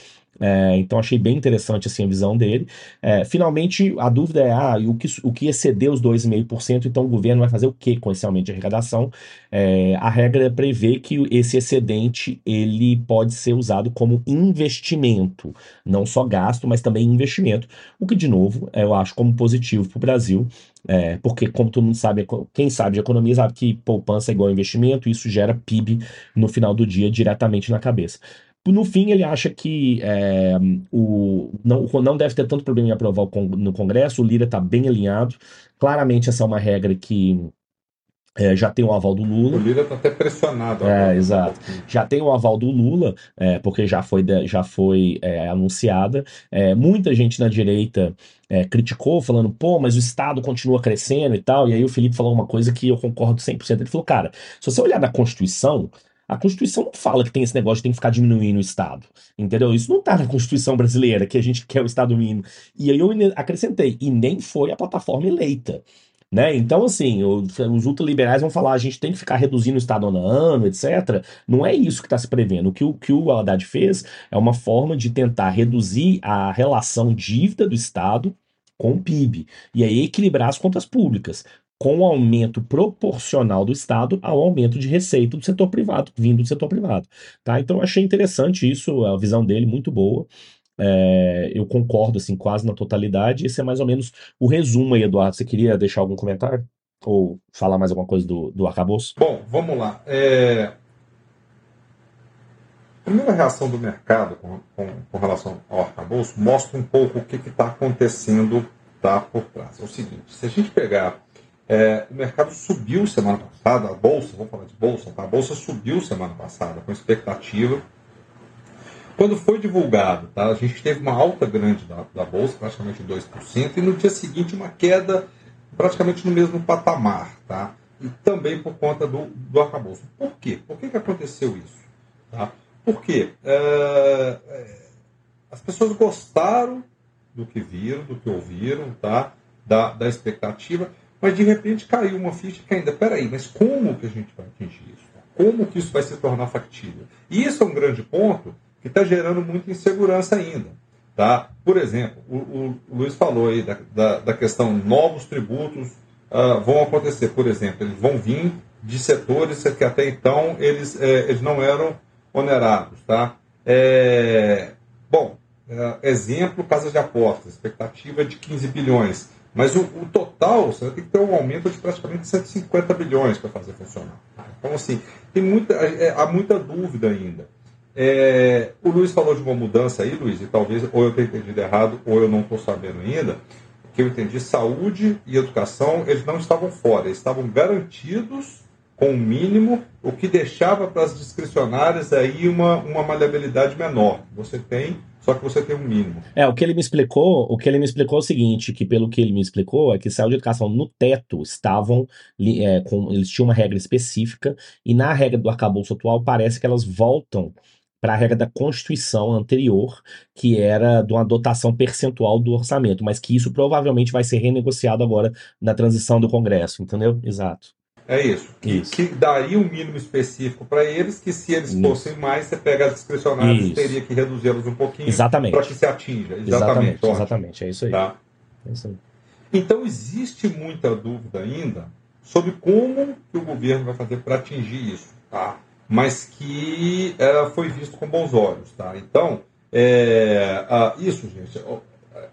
É, então achei bem interessante assim, a visão dele. É, finalmente, a dúvida é: ah, o que, o que exceder os 2,5%, então o governo vai fazer o que com esse aumento de arrecadação? É, a regra prevê que esse excedente ele pode ser usado como investimento, não só gasto, mas também investimento, o que, de novo, eu acho como positivo para o Brasil. É, porque, como todo mundo sabe, quem sabe de economia sabe que poupança é igual investimento, e isso gera PIB no final do dia diretamente na cabeça. No fim, ele acha que é, o, não, não deve ter tanto problema em aprovar no Congresso, o Lira está bem alinhado. Claramente, essa é uma regra que é, já tem o aval do Lula. O Lira está até pressionado. É, exato. Já tem o aval do Lula, é, porque já foi, já foi é, anunciada. É, muita gente na direita é, criticou, falando, pô, mas o Estado continua crescendo e tal. E aí o Felipe falou uma coisa que eu concordo 100%. Ele falou, cara, se você olhar na Constituição, a Constituição não fala que tem esse negócio de tem que ficar diminuindo o Estado. Entendeu? Isso não está na Constituição brasileira, que a gente quer o Estado mínimo. E aí eu acrescentei, e nem foi a plataforma eleita. Né? Então, assim, os ultraliberais vão falar a gente tem que ficar reduzindo o Estado ano a ano, etc. Não é isso que está se prevendo. O que o, que o Haddad fez é uma forma de tentar reduzir a relação dívida do Estado com o PIB. E aí equilibrar as contas públicas com o aumento proporcional do Estado ao aumento de receita do setor privado, vindo do setor privado. Tá? Então achei interessante isso, a visão dele muito boa. É, eu concordo assim quase na totalidade. Esse é mais ou menos o resumo aí, Eduardo. Você queria deixar algum comentário? Ou falar mais alguma coisa do, do arcabouço? Bom, vamos lá. É... A primeira reação do mercado com, com, com relação ao arcabouço mostra um pouco o que está acontecendo tá, por trás. É o seguinte, se a gente pegar é, o mercado subiu semana passada, a bolsa, vamos falar de bolsa, tá? a bolsa subiu semana passada com expectativa. Quando foi divulgado, tá? a gente teve uma alta grande da, da bolsa, praticamente 2%, e no dia seguinte uma queda praticamente no mesmo patamar. Tá? E também por conta do, do arcabouço. Por quê? Por que, que aconteceu isso? Tá? Porque é, é, as pessoas gostaram do que viram, do que ouviram, tá? da, da expectativa, mas de repente caiu uma ficha que ainda, peraí, mas como que a gente vai atingir isso? Como que isso vai se tornar factível? E isso é um grande ponto que está gerando muita insegurança ainda. Tá? Por exemplo, o, o, Luiz falou aí da, da, da questão novos tributos uh, vão acontecer, por exemplo, eles vão vir de setores que até então eles, é, eles não eram onerados. Tá? É, bom, é, exemplo, casas de apostas, expectativa de 15 bilhões. Mas o, o, total, você vai ter que ter um aumento de praticamente 150 bilhões para fazer funcionar. Então, assim, tem muita, é, há muita dúvida ainda. É, o Luiz falou de uma mudança aí, Luiz, e talvez ou eu tenha entendido errado ou eu não estou sabendo ainda, que eu entendi, saúde e educação, eles não estavam fora, eles estavam garantidos com o mínimo, o que deixava para as discricionárias aí uma, uma maleabilidade menor. Você tem só que você tem um mínimo. É, o que ele me explicou, o que ele me explicou é o seguinte, que pelo que ele me explicou, é que saúde e educação no teto estavam, é, com, eles tinham uma regra específica, e na regra do arcabouço atual parece que elas voltam para a regra da Constituição anterior, que era de uma dotação percentual do orçamento, mas que isso provavelmente vai ser renegociado agora na transição do Congresso, entendeu? Exato. É isso. Que, isso. que daria um mínimo específico para eles, que se eles fossem mais, você pega as discricionárias e teria que reduzi-los um pouquinho para que se atinja. Exatamente. Exatamente, exatamente, é isso aí. Tá? É isso aí. Então existe muita dúvida ainda sobre como que o governo vai fazer para atingir isso, tá? Mas que é, foi visto com bons olhos, tá? Então, é, isso, gente,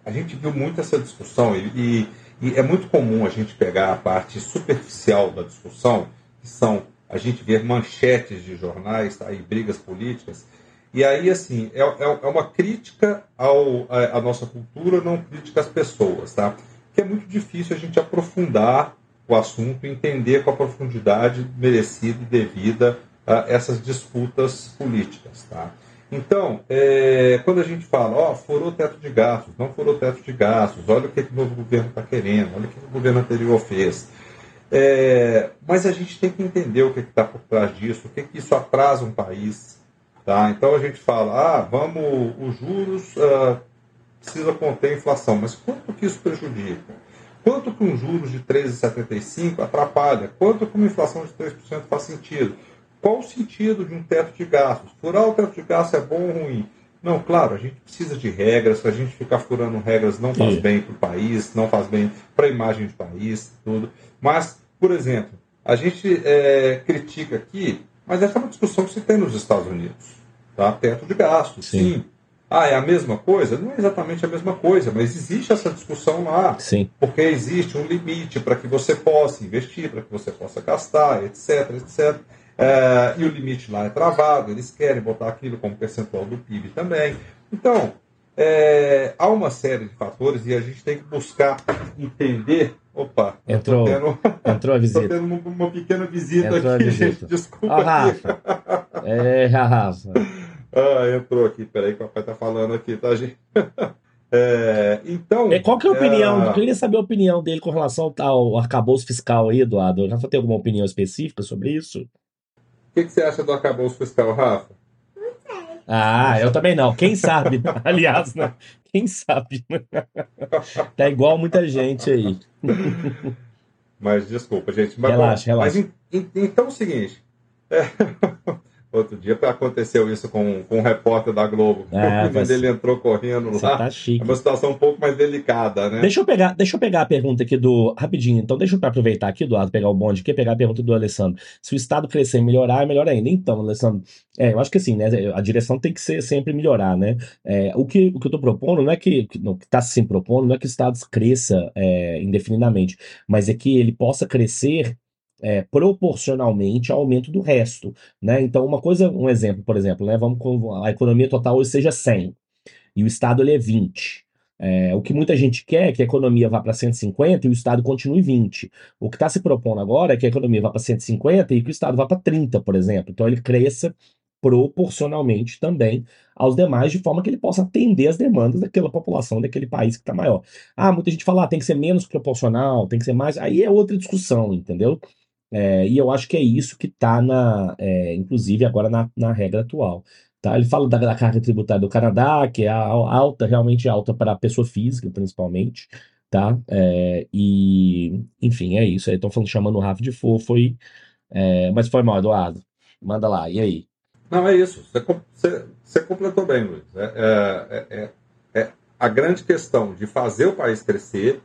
a gente viu muito essa discussão e, e e é muito comum a gente pegar a parte superficial da discussão, que são a gente ver manchetes de jornais tá, e brigas políticas. E aí, assim, é, é, é uma crítica ao, à nossa cultura, não crítica às pessoas, tá? Que é muito difícil a gente aprofundar o assunto, entender com a profundidade merecida e devida a essas disputas políticas, tá? Então, é, quando a gente fala, ó, furou o teto de gastos, não furou o teto de gastos, olha o que, que o novo governo está querendo, olha o que o governo anterior fez. É, mas a gente tem que entender o que está por trás disso, o que, que isso atrasa um país. Tá? Então a gente fala, ah, vamos, os juros ah, precisa conter a inflação, mas quanto que isso prejudica? Quanto que um juros de 13,75 atrapalha? Quanto que uma inflação de 3% faz sentido? Qual o sentido de um teto de gastos? Furar o teto de gastos é bom ou ruim? Não, claro, a gente precisa de regras, se a gente ficar furando regras não faz bem para o país, não faz bem para a imagem do país, tudo. Mas, por exemplo, a gente é, critica aqui, mas essa é uma discussão que se tem nos Estados Unidos. Tá? Teto de gastos, sim. sim. Ah, é a mesma coisa? Não é exatamente a mesma coisa, mas existe essa discussão lá. Sim. Porque existe um limite para que você possa investir, para que você possa gastar, etc, etc. É, e o limite lá é travado, eles querem botar aquilo como percentual do PIB também. Então, é, há uma série de fatores e a gente tem que buscar entender. Opa, entrou, tendo, entrou a visita. Estou tendo uma, uma, pequena visita entrou aqui, visita. gente. Desculpa. Oh, Rafa. é, Rafa. Ah, entrou aqui, peraí que o papai tá falando aqui, tá, gente? É, então. É, qual que é a opinião? É... Eu queria saber a opinião dele com relação ao arcabouço fiscal aí, Eduardo. Já tem alguma opinião específica sobre isso? Que, que você acha do arcabouço fiscal, Rafa? Ah, eu também não. Quem sabe? Aliás, né? Quem sabe? tá igual muita gente aí. Mas desculpa, gente. Mas, relaxa, relaxa. Mas, então é o seguinte. É, outro dia aconteceu isso com, com um repórter da Globo. É, o mas... dele entrou correndo lá. Tá chique. É uma situação um pouco mais delicada, né? Deixa eu pegar, deixa eu pegar a pergunta aqui do. Rapidinho, então deixa eu aproveitar aqui, Eduardo, pegar o bonde aqui, pegar a pergunta do Alessandro. Se o Estado crescer e melhorar, é melhor ainda. Então, Alessandro, é, eu acho que assim, né? A direção tem que ser sempre melhorar, né? É, o, que, o que eu tô propondo não é que. não, que está se propondo não é que o Estado cresça é, indefinidamente, mas é que ele possa crescer é, proporcionalmente ao aumento do resto, né? Então, uma coisa, um exemplo, por exemplo, né? Vamos com a economia total hoje seja 100 e o Estado ele é 20. É, o que muita gente quer é que a economia vá para 150 e o Estado continue 20. O que está se propondo agora é que a economia vá para 150 e que o Estado vá para 30, por exemplo. Então ele cresça proporcionalmente também aos demais, de forma que ele possa atender as demandas daquela população, daquele país que está maior. Ah, muita gente fala, ah, tem que ser menos proporcional, tem que ser mais. Aí é outra discussão, entendeu? É, e eu acho que é isso que está, na, é, inclusive, agora na, na regra atual. Tá? Ele fala da, da, carga tributária do Canadá, que é alta, realmente alta para a pessoa física, principalmente. Tá? É, e, enfim, é isso. Estão falando, chamando o Rafa de fofo, e, é, mas foi mal, Eduardo. Manda lá, e aí? Não, é isso. Você, você, completou bem, Luiz. É, é, é, é, a grande questão de fazer o país crescer,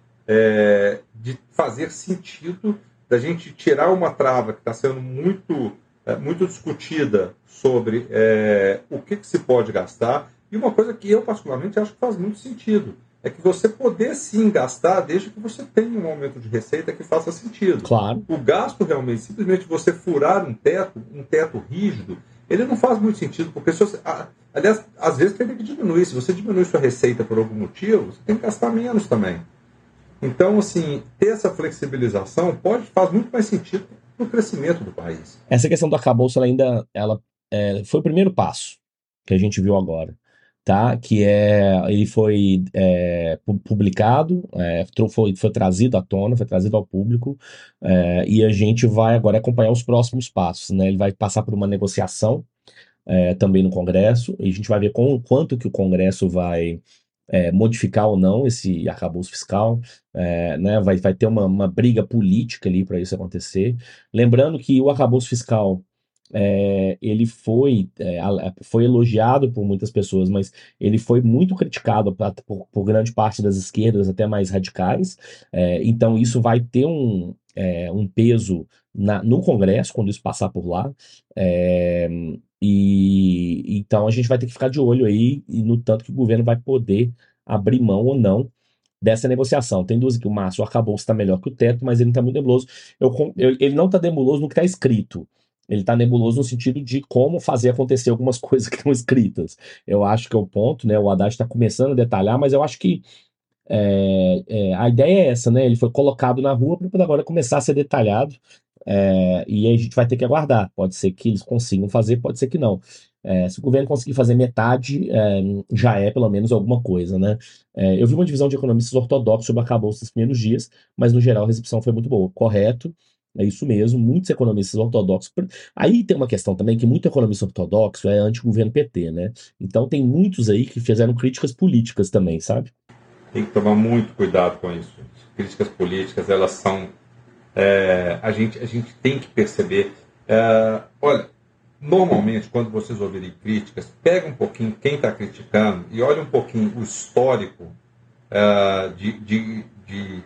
de fazer sentido da gente tirar uma trava que está sendo muito, é, muito discutida sobre é, o que, que, se pode gastar. E uma coisa que eu, particularmente, acho que faz muito sentido. É que você poder sim gastar desde que você tenha um aumento de receita que faça sentido. Claro. O gasto realmente, simplesmente você furar um teto, um teto rígido, ele não faz muito sentido, porque se você, aliás, às vezes tem que diminuir. Se você diminui sua receita por algum motivo, você tem que gastar menos também. Então, assim, ter essa flexibilização pode faz muito mais sentido no crescimento do país. Essa questão do arcabouço ela ainda ela, é, foi o primeiro passo que a gente viu agora. Tá? Que é ele foi é, publicado, é, foi, foi trazido à tona, foi trazido ao público, é, e a gente vai agora acompanhar os próximos passos. Né? Ele vai passar por uma negociação é, também no Congresso, e a gente vai ver com, quanto que o Congresso vai é, modificar ou não esse arcabouço fiscal, é, né, vai, vai ter uma, uma briga política ali para isso acontecer. Lembrando que o arcabouço fiscal é, ele foi, é, foi elogiado por muitas pessoas, mas ele foi muito criticado pra, por, por, grande parte das esquerdas, até mais radicais. É, então, isso vai ter um, é, um peso na, no Congresso, quando isso passar por lá. É, e então a gente vai ter que ficar de olho aí no tanto que o governo vai poder abrir mão ou não dessa negociação. Tem duas aqui, o Márcio acabou está melhor que o teto, mas ele está muito nebuloso. Eu, eu, ele não está nebuloso no que está escrito. Ele está nebuloso no sentido de como fazer acontecer algumas coisas que estão escritas. Eu acho que é o ponto, né? O Haddad está começando a detalhar, mas eu acho que é, é, a ideia é essa, né? Ele foi colocado na rua para agora começar a ser detalhado. É, e aí a gente vai ter que aguardar. Pode ser que eles consigam fazer, pode ser que não. É, se o governo conseguir fazer metade, é, já é pelo menos alguma coisa, né? É, eu vi uma divisão de economistas ortodoxos sobre acabouço nos primeiros dias, mas no geral a recepção foi muito boa. Correto, é isso mesmo, muitos economistas ortodoxos. Aí tem uma questão também que muito economista ortodoxo é anti-governo PT, né? Então tem muitos aí que fizeram críticas políticas também, sabe? Tem que tomar muito cuidado com isso. Críticas políticas, elas são é, a, gente, a gente tem que perceber. É, olha, normalmente, quando vocês ouvirem críticas, pega um pouquinho quem está criticando e olha um pouquinho o histórico é, de, de, de,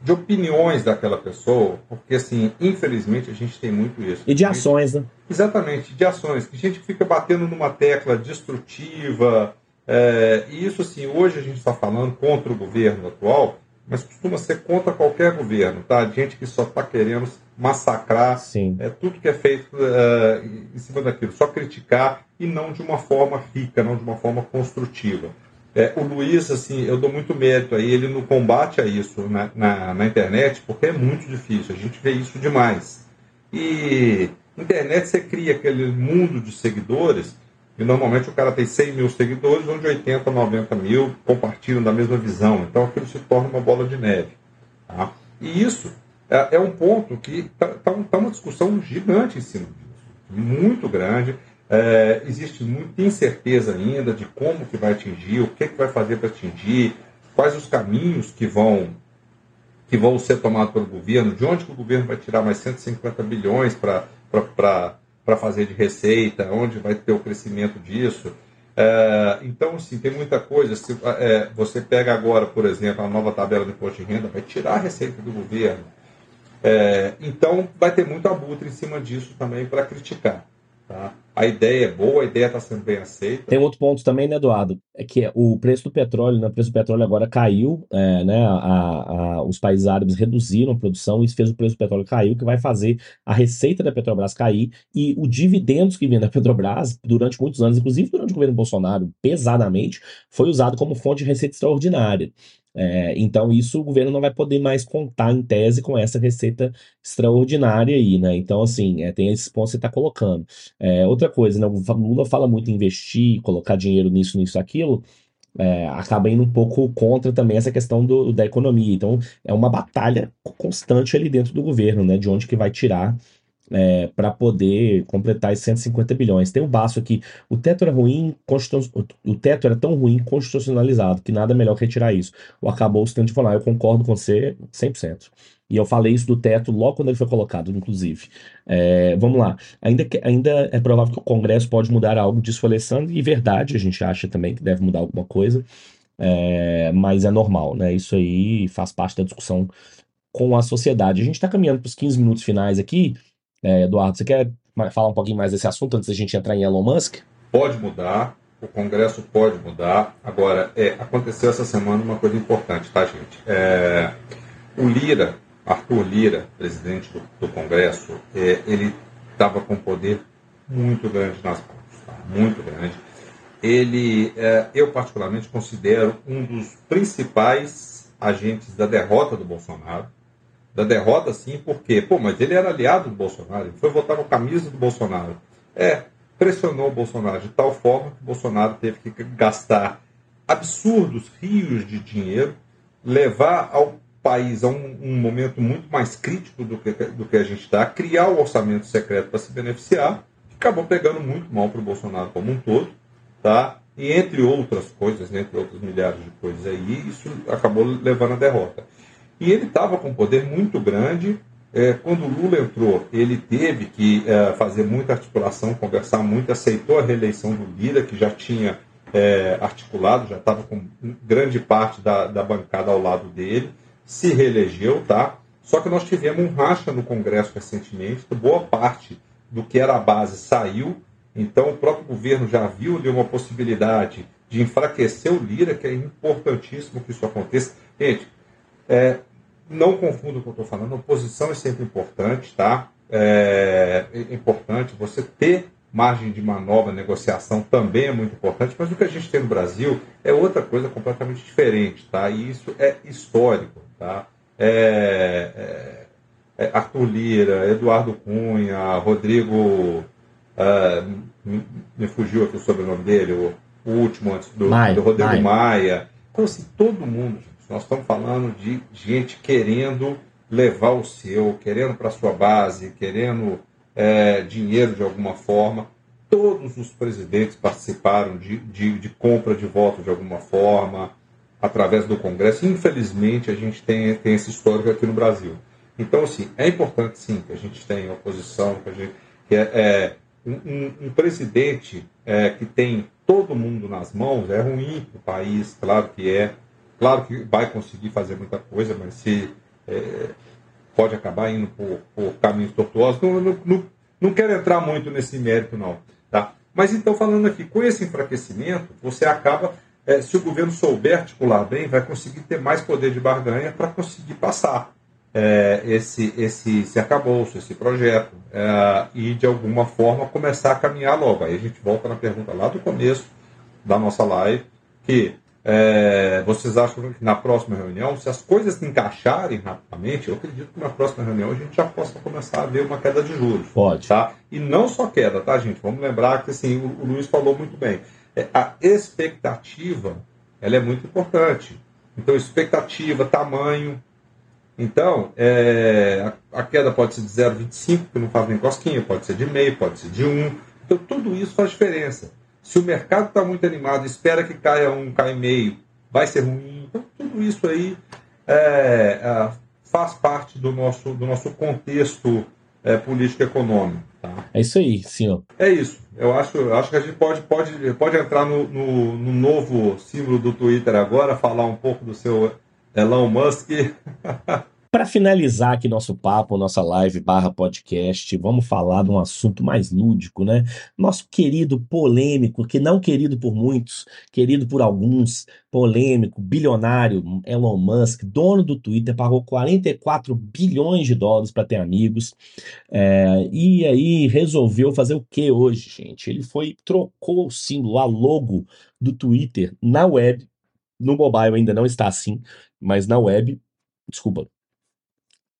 de, opiniões daquela pessoa, porque, assim, infelizmente, a gente tem muito isso. E de ações, né? Exatamente, de ações. Que a gente fica batendo numa tecla destrutiva. É, e isso, assim, hoje a gente está falando contra o governo atual, mas costuma ser contra qualquer governo, tá? Gente que só está querendo massacrar Sim. É, tudo que é feito uh, em cima daquilo, só criticar e não de uma forma rica, não de uma forma construtiva. É, o Luiz, assim, eu dou muito mérito a ele no combate a isso na, na, na, internet, porque é muito difícil, a gente vê isso demais. E internet você cria aquele mundo de seguidores e normalmente o cara tem 100 mil seguidores, onde 80, 90 mil compartilham da mesma visão. Então aquilo se torna uma bola de neve. Tá? E isso é, é um ponto que está tá, tá uma discussão gigante em cima disso. Muito grande. É, existe muita incerteza ainda de como que vai atingir, o que, que vai fazer para atingir, quais os caminhos que vão que vão ser tomados pelo governo, de onde que o governo vai tirar mais 150 bilhões para para fazer de receita, onde vai ter o crescimento disso. É, então, sim, tem muita coisa. Se é, você pega agora, por exemplo, a nova tabela de imposto de renda, vai tirar a receita do governo. É, então, vai ter muito abutre em cima disso também para criticar. Tá? A ideia é boa, a ideia está sendo bem aceita. Tem outro ponto também, né, Eduardo? É que o preço do petróleo, né, o preço do petróleo agora caiu, é, né, a, a, os países árabes reduziram a produção, isso fez o preço do petróleo cair, o que vai fazer a receita da Petrobras cair e o dividendos que vem da Petrobras durante muitos anos, inclusive durante o governo Bolsonaro, pesadamente, foi usado como fonte de receita extraordinária. É, então, isso o governo não vai poder mais contar em tese com essa receita extraordinária aí, né? Então, assim, é, tem esses pontos que você está colocando. É, outra coisa, né? O Lula fala muito em investir, colocar dinheiro nisso, nisso, aquilo. É, acaba indo um pouco contra também essa questão do, da economia. Então, é uma batalha constante ali dentro do governo, né? De onde que vai tirar é, para poder completar esses 150 bilhões. Tem um baço aqui. O teto era ruim, o teto era tão ruim constitucionalizado que nada melhor que retirar isso. O acabou tendo de falar, eu concordo com você 100%. E eu falei isso do teto logo quando ele foi colocado, inclusive. É, vamos lá. Ainda, que, ainda é provável que o Congresso pode mudar algo disso, Alessandro, e verdade, a gente acha também que deve mudar alguma coisa. É, mas é normal, né? Isso aí faz parte da discussão com a sociedade. A gente está caminhando para os 15 minutos finais aqui. É, Eduardo, você quer falar um pouquinho mais desse assunto antes da gente entrar em Elon Musk? Pode mudar, o Congresso pode mudar. Agora, é, aconteceu essa semana uma coisa importante, tá, gente? É, o Lira, Arthur Lira, presidente do, do Congresso, é, ele estava com poder muito grande nas mãos, tá? muito grande. Ele, é, eu particularmente considero um dos principais agentes da derrota do Bolsonaro da derrota, sim, porque, pô, mas ele era aliado do Bolsonaro, ele foi votar no camisa do Bolsonaro. É, pressionou o Bolsonaro de tal forma que o Bolsonaro teve que gastar absurdos rios de dinheiro, levar ao país a um, um momento muito mais crítico do que, do que a gente está, criar o orçamento secreto para se beneficiar, acabou pegando muito mal para o Bolsonaro como um todo, tá? E entre outras coisas, entre outras milhares de coisas aí, isso acabou levando à derrota. E ele estava com um poder muito grande. É, quando o Lula entrou, ele teve que é, fazer muita articulação, conversar muito, aceitou a reeleição do Lira, que já tinha é, articulado, já estava com grande parte da, da bancada ao lado dele, se reelegeu, tá? Só que nós tivemos um racha no Congresso recentemente, boa parte do que era a base saiu, então o próprio governo já viu ali uma possibilidade de enfraquecer o Lira, que é importantíssimo que isso aconteça. Gente, é, não confunda o que eu estou falando, oposição é sempre importante, tá? É, é importante você ter margem de manobra, negociação também é muito importante, mas o que a gente tem no Brasil é outra coisa completamente diferente, tá? E isso é histórico, tá? É, é, é Arthur Lira, Eduardo Cunha, Rodrigo, uh, me fugiu aqui o sobrenome dele, o, o último antes do, Maia, do Rodrigo Maia. Maia. Então, assim, todo mundo, nós estamos falando de gente querendo levar o seu, querendo para sua base, querendo é, dinheiro de alguma forma. Todos os presidentes participaram de, de, de, compra de voto de alguma forma, através do Congresso. Infelizmente, a gente tem, tem esse histórico aqui no Brasil. Então, assim, é importante sim que a gente tenha oposição, que, a gente, que é, é um, um, presidente é, que tem todo mundo nas mãos é ruim para o país, claro que é. Claro que vai conseguir fazer muita coisa, mas se é, pode acabar indo por, por caminhos tortuosos. Não, não, não, não, quero entrar muito nesse mérito, não. Tá? Mas então, falando aqui, com esse enfraquecimento, você acaba, é, se o governo souber articular bem, vai conseguir ter mais poder de barganha para conseguir passar é, esse, esse, esse arcabouço, esse projeto, é, e de alguma forma começar a caminhar logo. Aí a gente volta na pergunta lá do começo da nossa live, que é, vocês acham que na próxima reunião, se as coisas encaixarem rapidamente, eu acredito que na próxima reunião a gente já possa começar a ver uma queda de juros. Pode. Tá? E não só queda, tá, gente? Vamos lembrar que assim, o, o Luiz falou muito bem. É, a expectativa ela é muito importante. Então, expectativa, tamanho. Então, é, a, a, queda pode ser de 0,25, que não faz nem cosquinha, pode ser de meio, pode ser de 1. Então, tudo isso faz diferença. Se o mercado está muito animado, espera que caia um, caia meio, vai ser ruim. Então, tudo isso aí é, é, faz parte do nosso, do nosso contexto é, político-econômico. Tá? É isso aí, senhor. É isso. Eu acho, eu acho que a gente pode, pode, pode entrar no, no, no novo símbolo do Twitter agora, falar um pouco do seu Elon Musk. Para finalizar aqui nosso papo, nossa live barra podcast, vamos falar de um assunto mais lúdico, né? Nosso querido polêmico, que não querido por muitos, querido por alguns, polêmico, bilionário Elon Musk, dono do Twitter, pagou 44 bilhões de dólares para ter amigos. É, e aí resolveu fazer o que hoje, gente? Ele foi, trocou o símbolo, a logo do Twitter na web. No mobile ainda não está assim, mas na web, desculpa,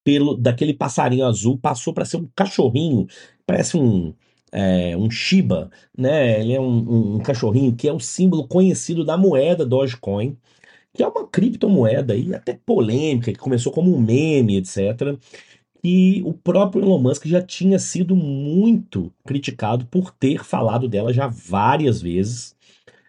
pelo daquele passarinho azul passou para ser um cachorrinho, parece um é, um Shiba, né? Ele é um, um, um, cachorrinho que é o símbolo conhecido da moeda Dogecoin, que é uma criptomoeda aí até polêmica, que começou como um meme, etc. E o próprio Elon Musk já tinha sido muito criticado por ter falado dela já várias vezes.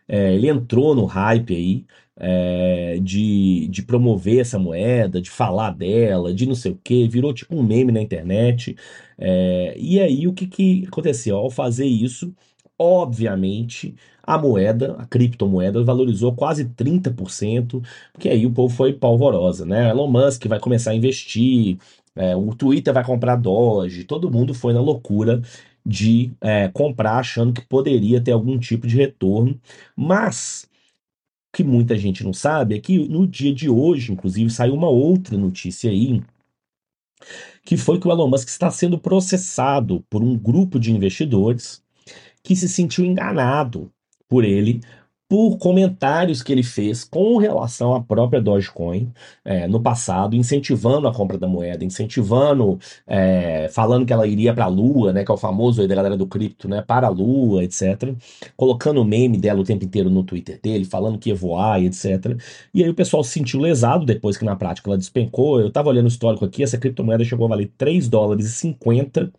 É, ele entrou no hype aí, é, de, de promover essa moeda, de falar dela, de não sei o que, virou tipo um meme na internet. É, e aí o que, que aconteceu? Ao fazer isso, obviamente, a moeda, a criptomoeda, valorizou quase 30%, porque aí o povo foi polvorosa, né? Elon Musk vai começar a investir, é, o Twitter vai comprar Doge, todo mundo foi na loucura de é, comprar achando que poderia ter algum tipo de retorno, mas que muita gente não sabe é que no dia de hoje, inclusive, saiu uma outra notícia aí, que foi que o Elon Musk está sendo processado por um grupo de investidores que se sentiu enganado por ele por comentários que ele fez com relação à própria Dogecoin é, no passado, incentivando a compra da moeda, incentivando, é, falando que ela iria para a Lua, né, que é o famoso aí da galera do cripto, né, para a Lua, etc. Colocando o meme dela o tempo inteiro no Twitter dele, falando que ia voar etc. E aí o pessoal se sentiu lesado depois que na prática ela despencou. Eu estava olhando o histórico aqui, essa criptomoeda chegou a valer 3 dólares e 50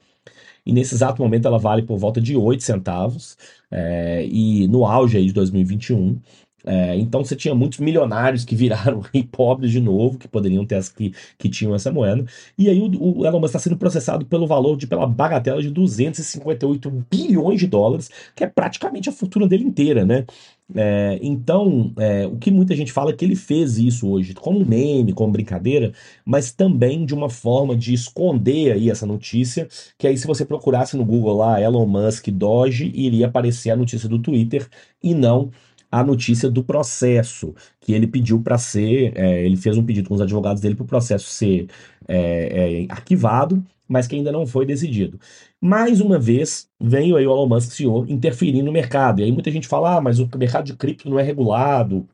e nesse exato momento ela vale por volta de 8 centavos, é, e no auge aí de 2021. É, então você tinha muitos milionários que viraram pobres de novo, que poderiam ter as que, que tinham essa moeda. E aí o, o Elon Musk está sendo processado pelo valor de pela bagatela de 258 bilhões de dólares, que é praticamente a fortuna dele inteira, né? É, então, é, o que muita gente fala é que ele fez isso hoje como meme, como brincadeira, mas também de uma forma de esconder aí essa notícia, que aí se você procurasse no Google lá Elon Musk Doge, iria aparecer a notícia do Twitter e não a notícia do processo que ele pediu para ser, é, ele fez um pedido com os advogados dele para o processo ser é, é, arquivado, mas que ainda não foi decidido. Mais uma vez, veio aí o Elon Musk, senhor, interferindo no mercado. E aí muita gente fala, ah, mas o mercado de cripto não é regulado,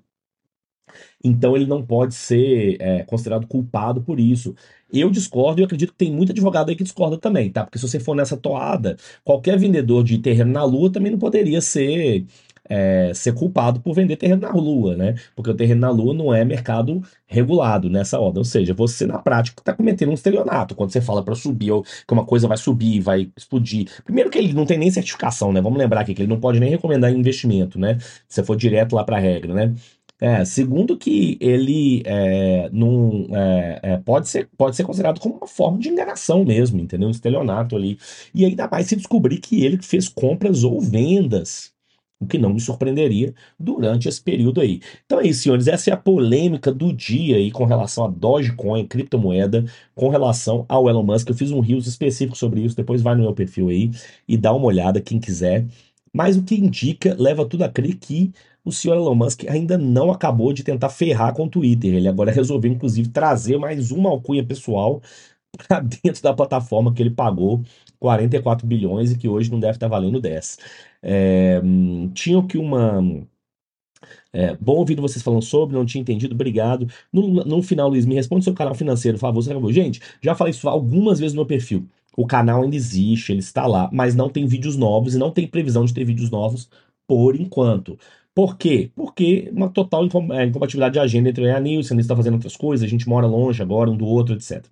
então ele não pode ser é, considerado culpado por isso. Eu discordo e acredito que tem muito advogado aí que discorda também, tá? Porque se você for nessa toada, qualquer vendedor de terreno na lua também não poderia ser é, ser culpado por vender terreno na Lua, né? Porque o terreno na Lua não é mercado regulado nessa ordem. Ou seja, você na prática está cometendo um estelionato. Quando você fala para subir, ou que uma coisa vai subir, vai explodir. Primeiro que ele não tem nem certificação, né? Vamos lembrar aqui que ele não pode nem recomendar investimento, né? Se for direto lá para a regra, né? É, segundo que ele é, não, é, é, pode, ser, pode ser considerado como uma forma de enganação mesmo, entendeu? Um estelionato ali. E ainda mais se descobrir que ele fez compras ou vendas o que não me surpreenderia durante esse período aí. Então é isso, senhores. Essa é a polêmica do dia aí com relação a Dogecoin, criptomoeda, com relação ao Elon Musk. Eu fiz um rios específico sobre isso, depois vai no meu perfil aí e dá uma olhada, quem quiser. Mas o que indica, leva tudo a crer que o senhor Elon Musk ainda não acabou de tentar ferrar com o Twitter. Ele agora resolveu, inclusive, trazer mais uma alcunha pessoal para dentro da plataforma que ele pagou 44 bilhões e que hoje não deve estar valendo 10. É, tinham que uma. É, bom ouvir vocês falando sobre, não tinha entendido, obrigado. No, no final, Luiz, me responde seu canal financeiro, por favor. Você acabou. Gente, já falei isso algumas vezes no meu perfil. O canal ainda existe, ele está lá, mas não tem vídeos novos e não tem previsão de ter vídeos novos por enquanto. Por quê? Porque uma total é, incompatibilidade de agenda entre a Nilson, ele está fazendo outras coisas, a gente mora longe agora um do outro, etc.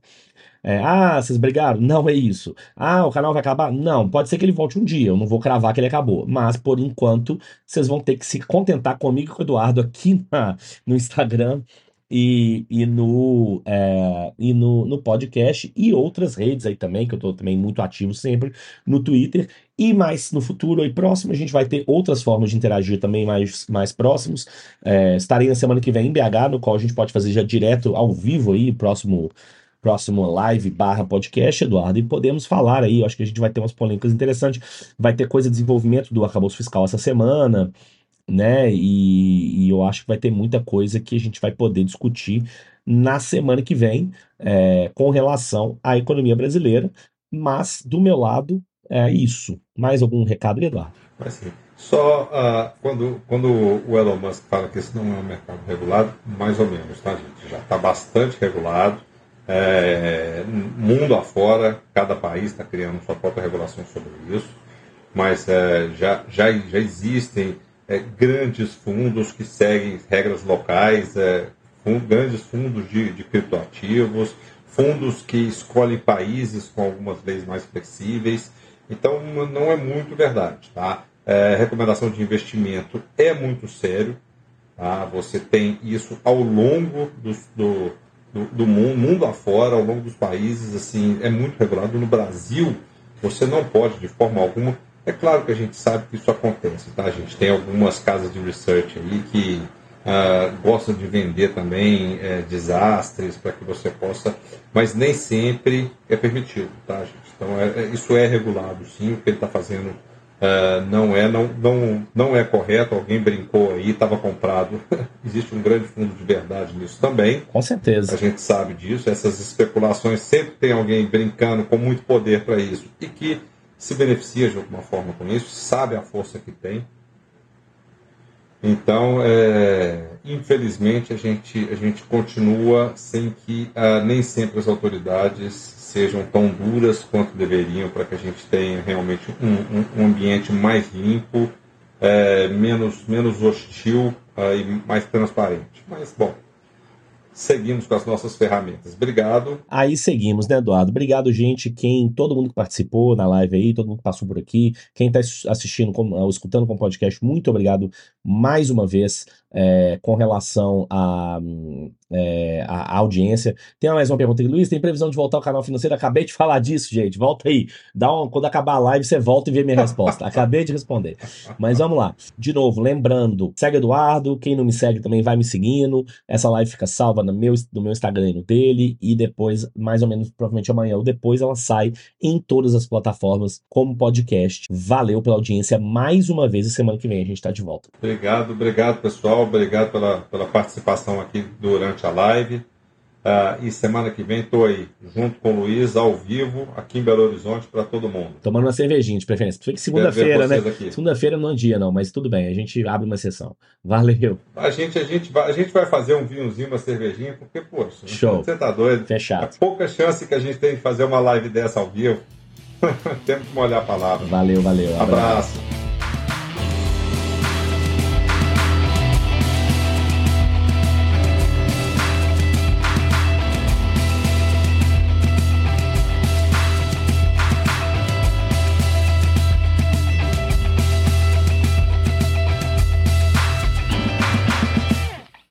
É, ah, vocês brigaram? Não é isso. Ah, o canal vai acabar? Não, pode ser que ele volte um dia, eu não vou cravar que ele acabou. Mas, por enquanto, vocês vão ter que se contentar comigo e com o Eduardo aqui na, no Instagram e, e, no, é, e no, no podcast e outras redes aí também, que eu tô também muito ativo sempre, no Twitter. E mais no futuro aí próximo, a gente vai ter outras formas de interagir também mais, mais próximos. É, estarei na semana que vem em BH, no qual a gente pode fazer já direto ao vivo aí, próximo próximo live barra podcast, Eduardo, e podemos falar aí, eu acho que a gente vai ter umas polêmicas interessantes, vai ter coisa de desenvolvimento do arcabouço fiscal essa semana, né, e, e eu acho que vai ter muita coisa que a gente vai poder discutir na semana que vem é, com relação à economia brasileira, mas do meu lado é isso. Mais algum recado, Eduardo? Mas sim. Só uh, quando, quando o Elon Musk fala que esse não é um mercado regulado, mais ou menos, tá, gente? Já está bastante regulado. É, mundo afora, cada país está criando sua própria regulação sobre isso, mas é, já, já, já existem é, grandes fundos que seguem regras locais, é, fund, grandes fundos de, de criptoativos, fundos que escolhem países com algumas leis mais flexíveis. Então, não é muito verdade. Tá? É, recomendação de investimento é muito sério. Tá? Você tem isso ao longo do, do do, do mundo, mundo afora, ao longo dos países, assim, é muito regulado. No Brasil, você não pode, de forma alguma. É claro que a gente sabe que isso acontece, tá, gente? Tem algumas casas de research aí que uh, gostam de vender também é, desastres para que você possa, mas nem sempre é permitido, tá, gente? Então, é, é isso é regulado, sim, o que ele está fazendo Uh, não é não, não, não é correto, alguém brincou aí, estava comprado. Existe um grande fundo de verdade nisso também. Com certeza. A gente sabe disso. Essas especulações sempre tem alguém brincando com muito poder para isso e que se beneficia de alguma forma com isso, sabe a força que tem. Então, é, infelizmente, a gente, a gente continua sem que uh, nem sempre as autoridades sejam tão duras quanto deveriam para que a gente tenha realmente um, um, ambiente mais limpo, é, menos, menos hostil é, e mais transparente. Mas, bom, seguimos com as nossas ferramentas. Obrigado. Aí seguimos, né, Eduardo? Obrigado, gente. Quem, todo mundo que participou na live aí, todo mundo que passou por aqui, quem está assistindo, ou escutando com o podcast, muito obrigado mais uma vez é, com relação a, é, a, a, audiência. Tem mais uma pergunta aqui, Luiz, tem previsão de voltar ao canal financeiro? Acabei de falar disso, gente. Volta aí. Dá uma, quando acabar a live, você volta e vê minha resposta. Acabei de responder. Mas vamos lá. De novo, lembrando, segue Eduardo. Quem não me segue também vai me seguindo. Essa live fica salva no meu, no meu Instagram e no dele. E depois, mais ou menos, provavelmente amanhã ou depois, ela sai em todas as plataformas como podcast. Valeu pela audiência mais uma vez e semana que vem a gente está de volta. Obrigado, obrigado, pessoal. Obrigado pela, pela participação aqui durante a live. Uh, e semana que vem estou aí, junto com o Luiz, ao vivo, aqui em Belo Horizonte, para todo mundo. Tomando uma cervejinha, de preferência. Segunda-feira, né? Segunda-feira não é dia, não, mas tudo bem, a gente abre uma sessão. Valeu. A gente, a gente, vai, a gente vai fazer um vinhozinho, uma cervejinha, porque, poxa, Show. você tá doido. Fechado. É pouca chance que a gente tem de fazer uma live dessa ao vivo. Temos que molhar a palavra. Valeu, valeu. Abraço. abraço.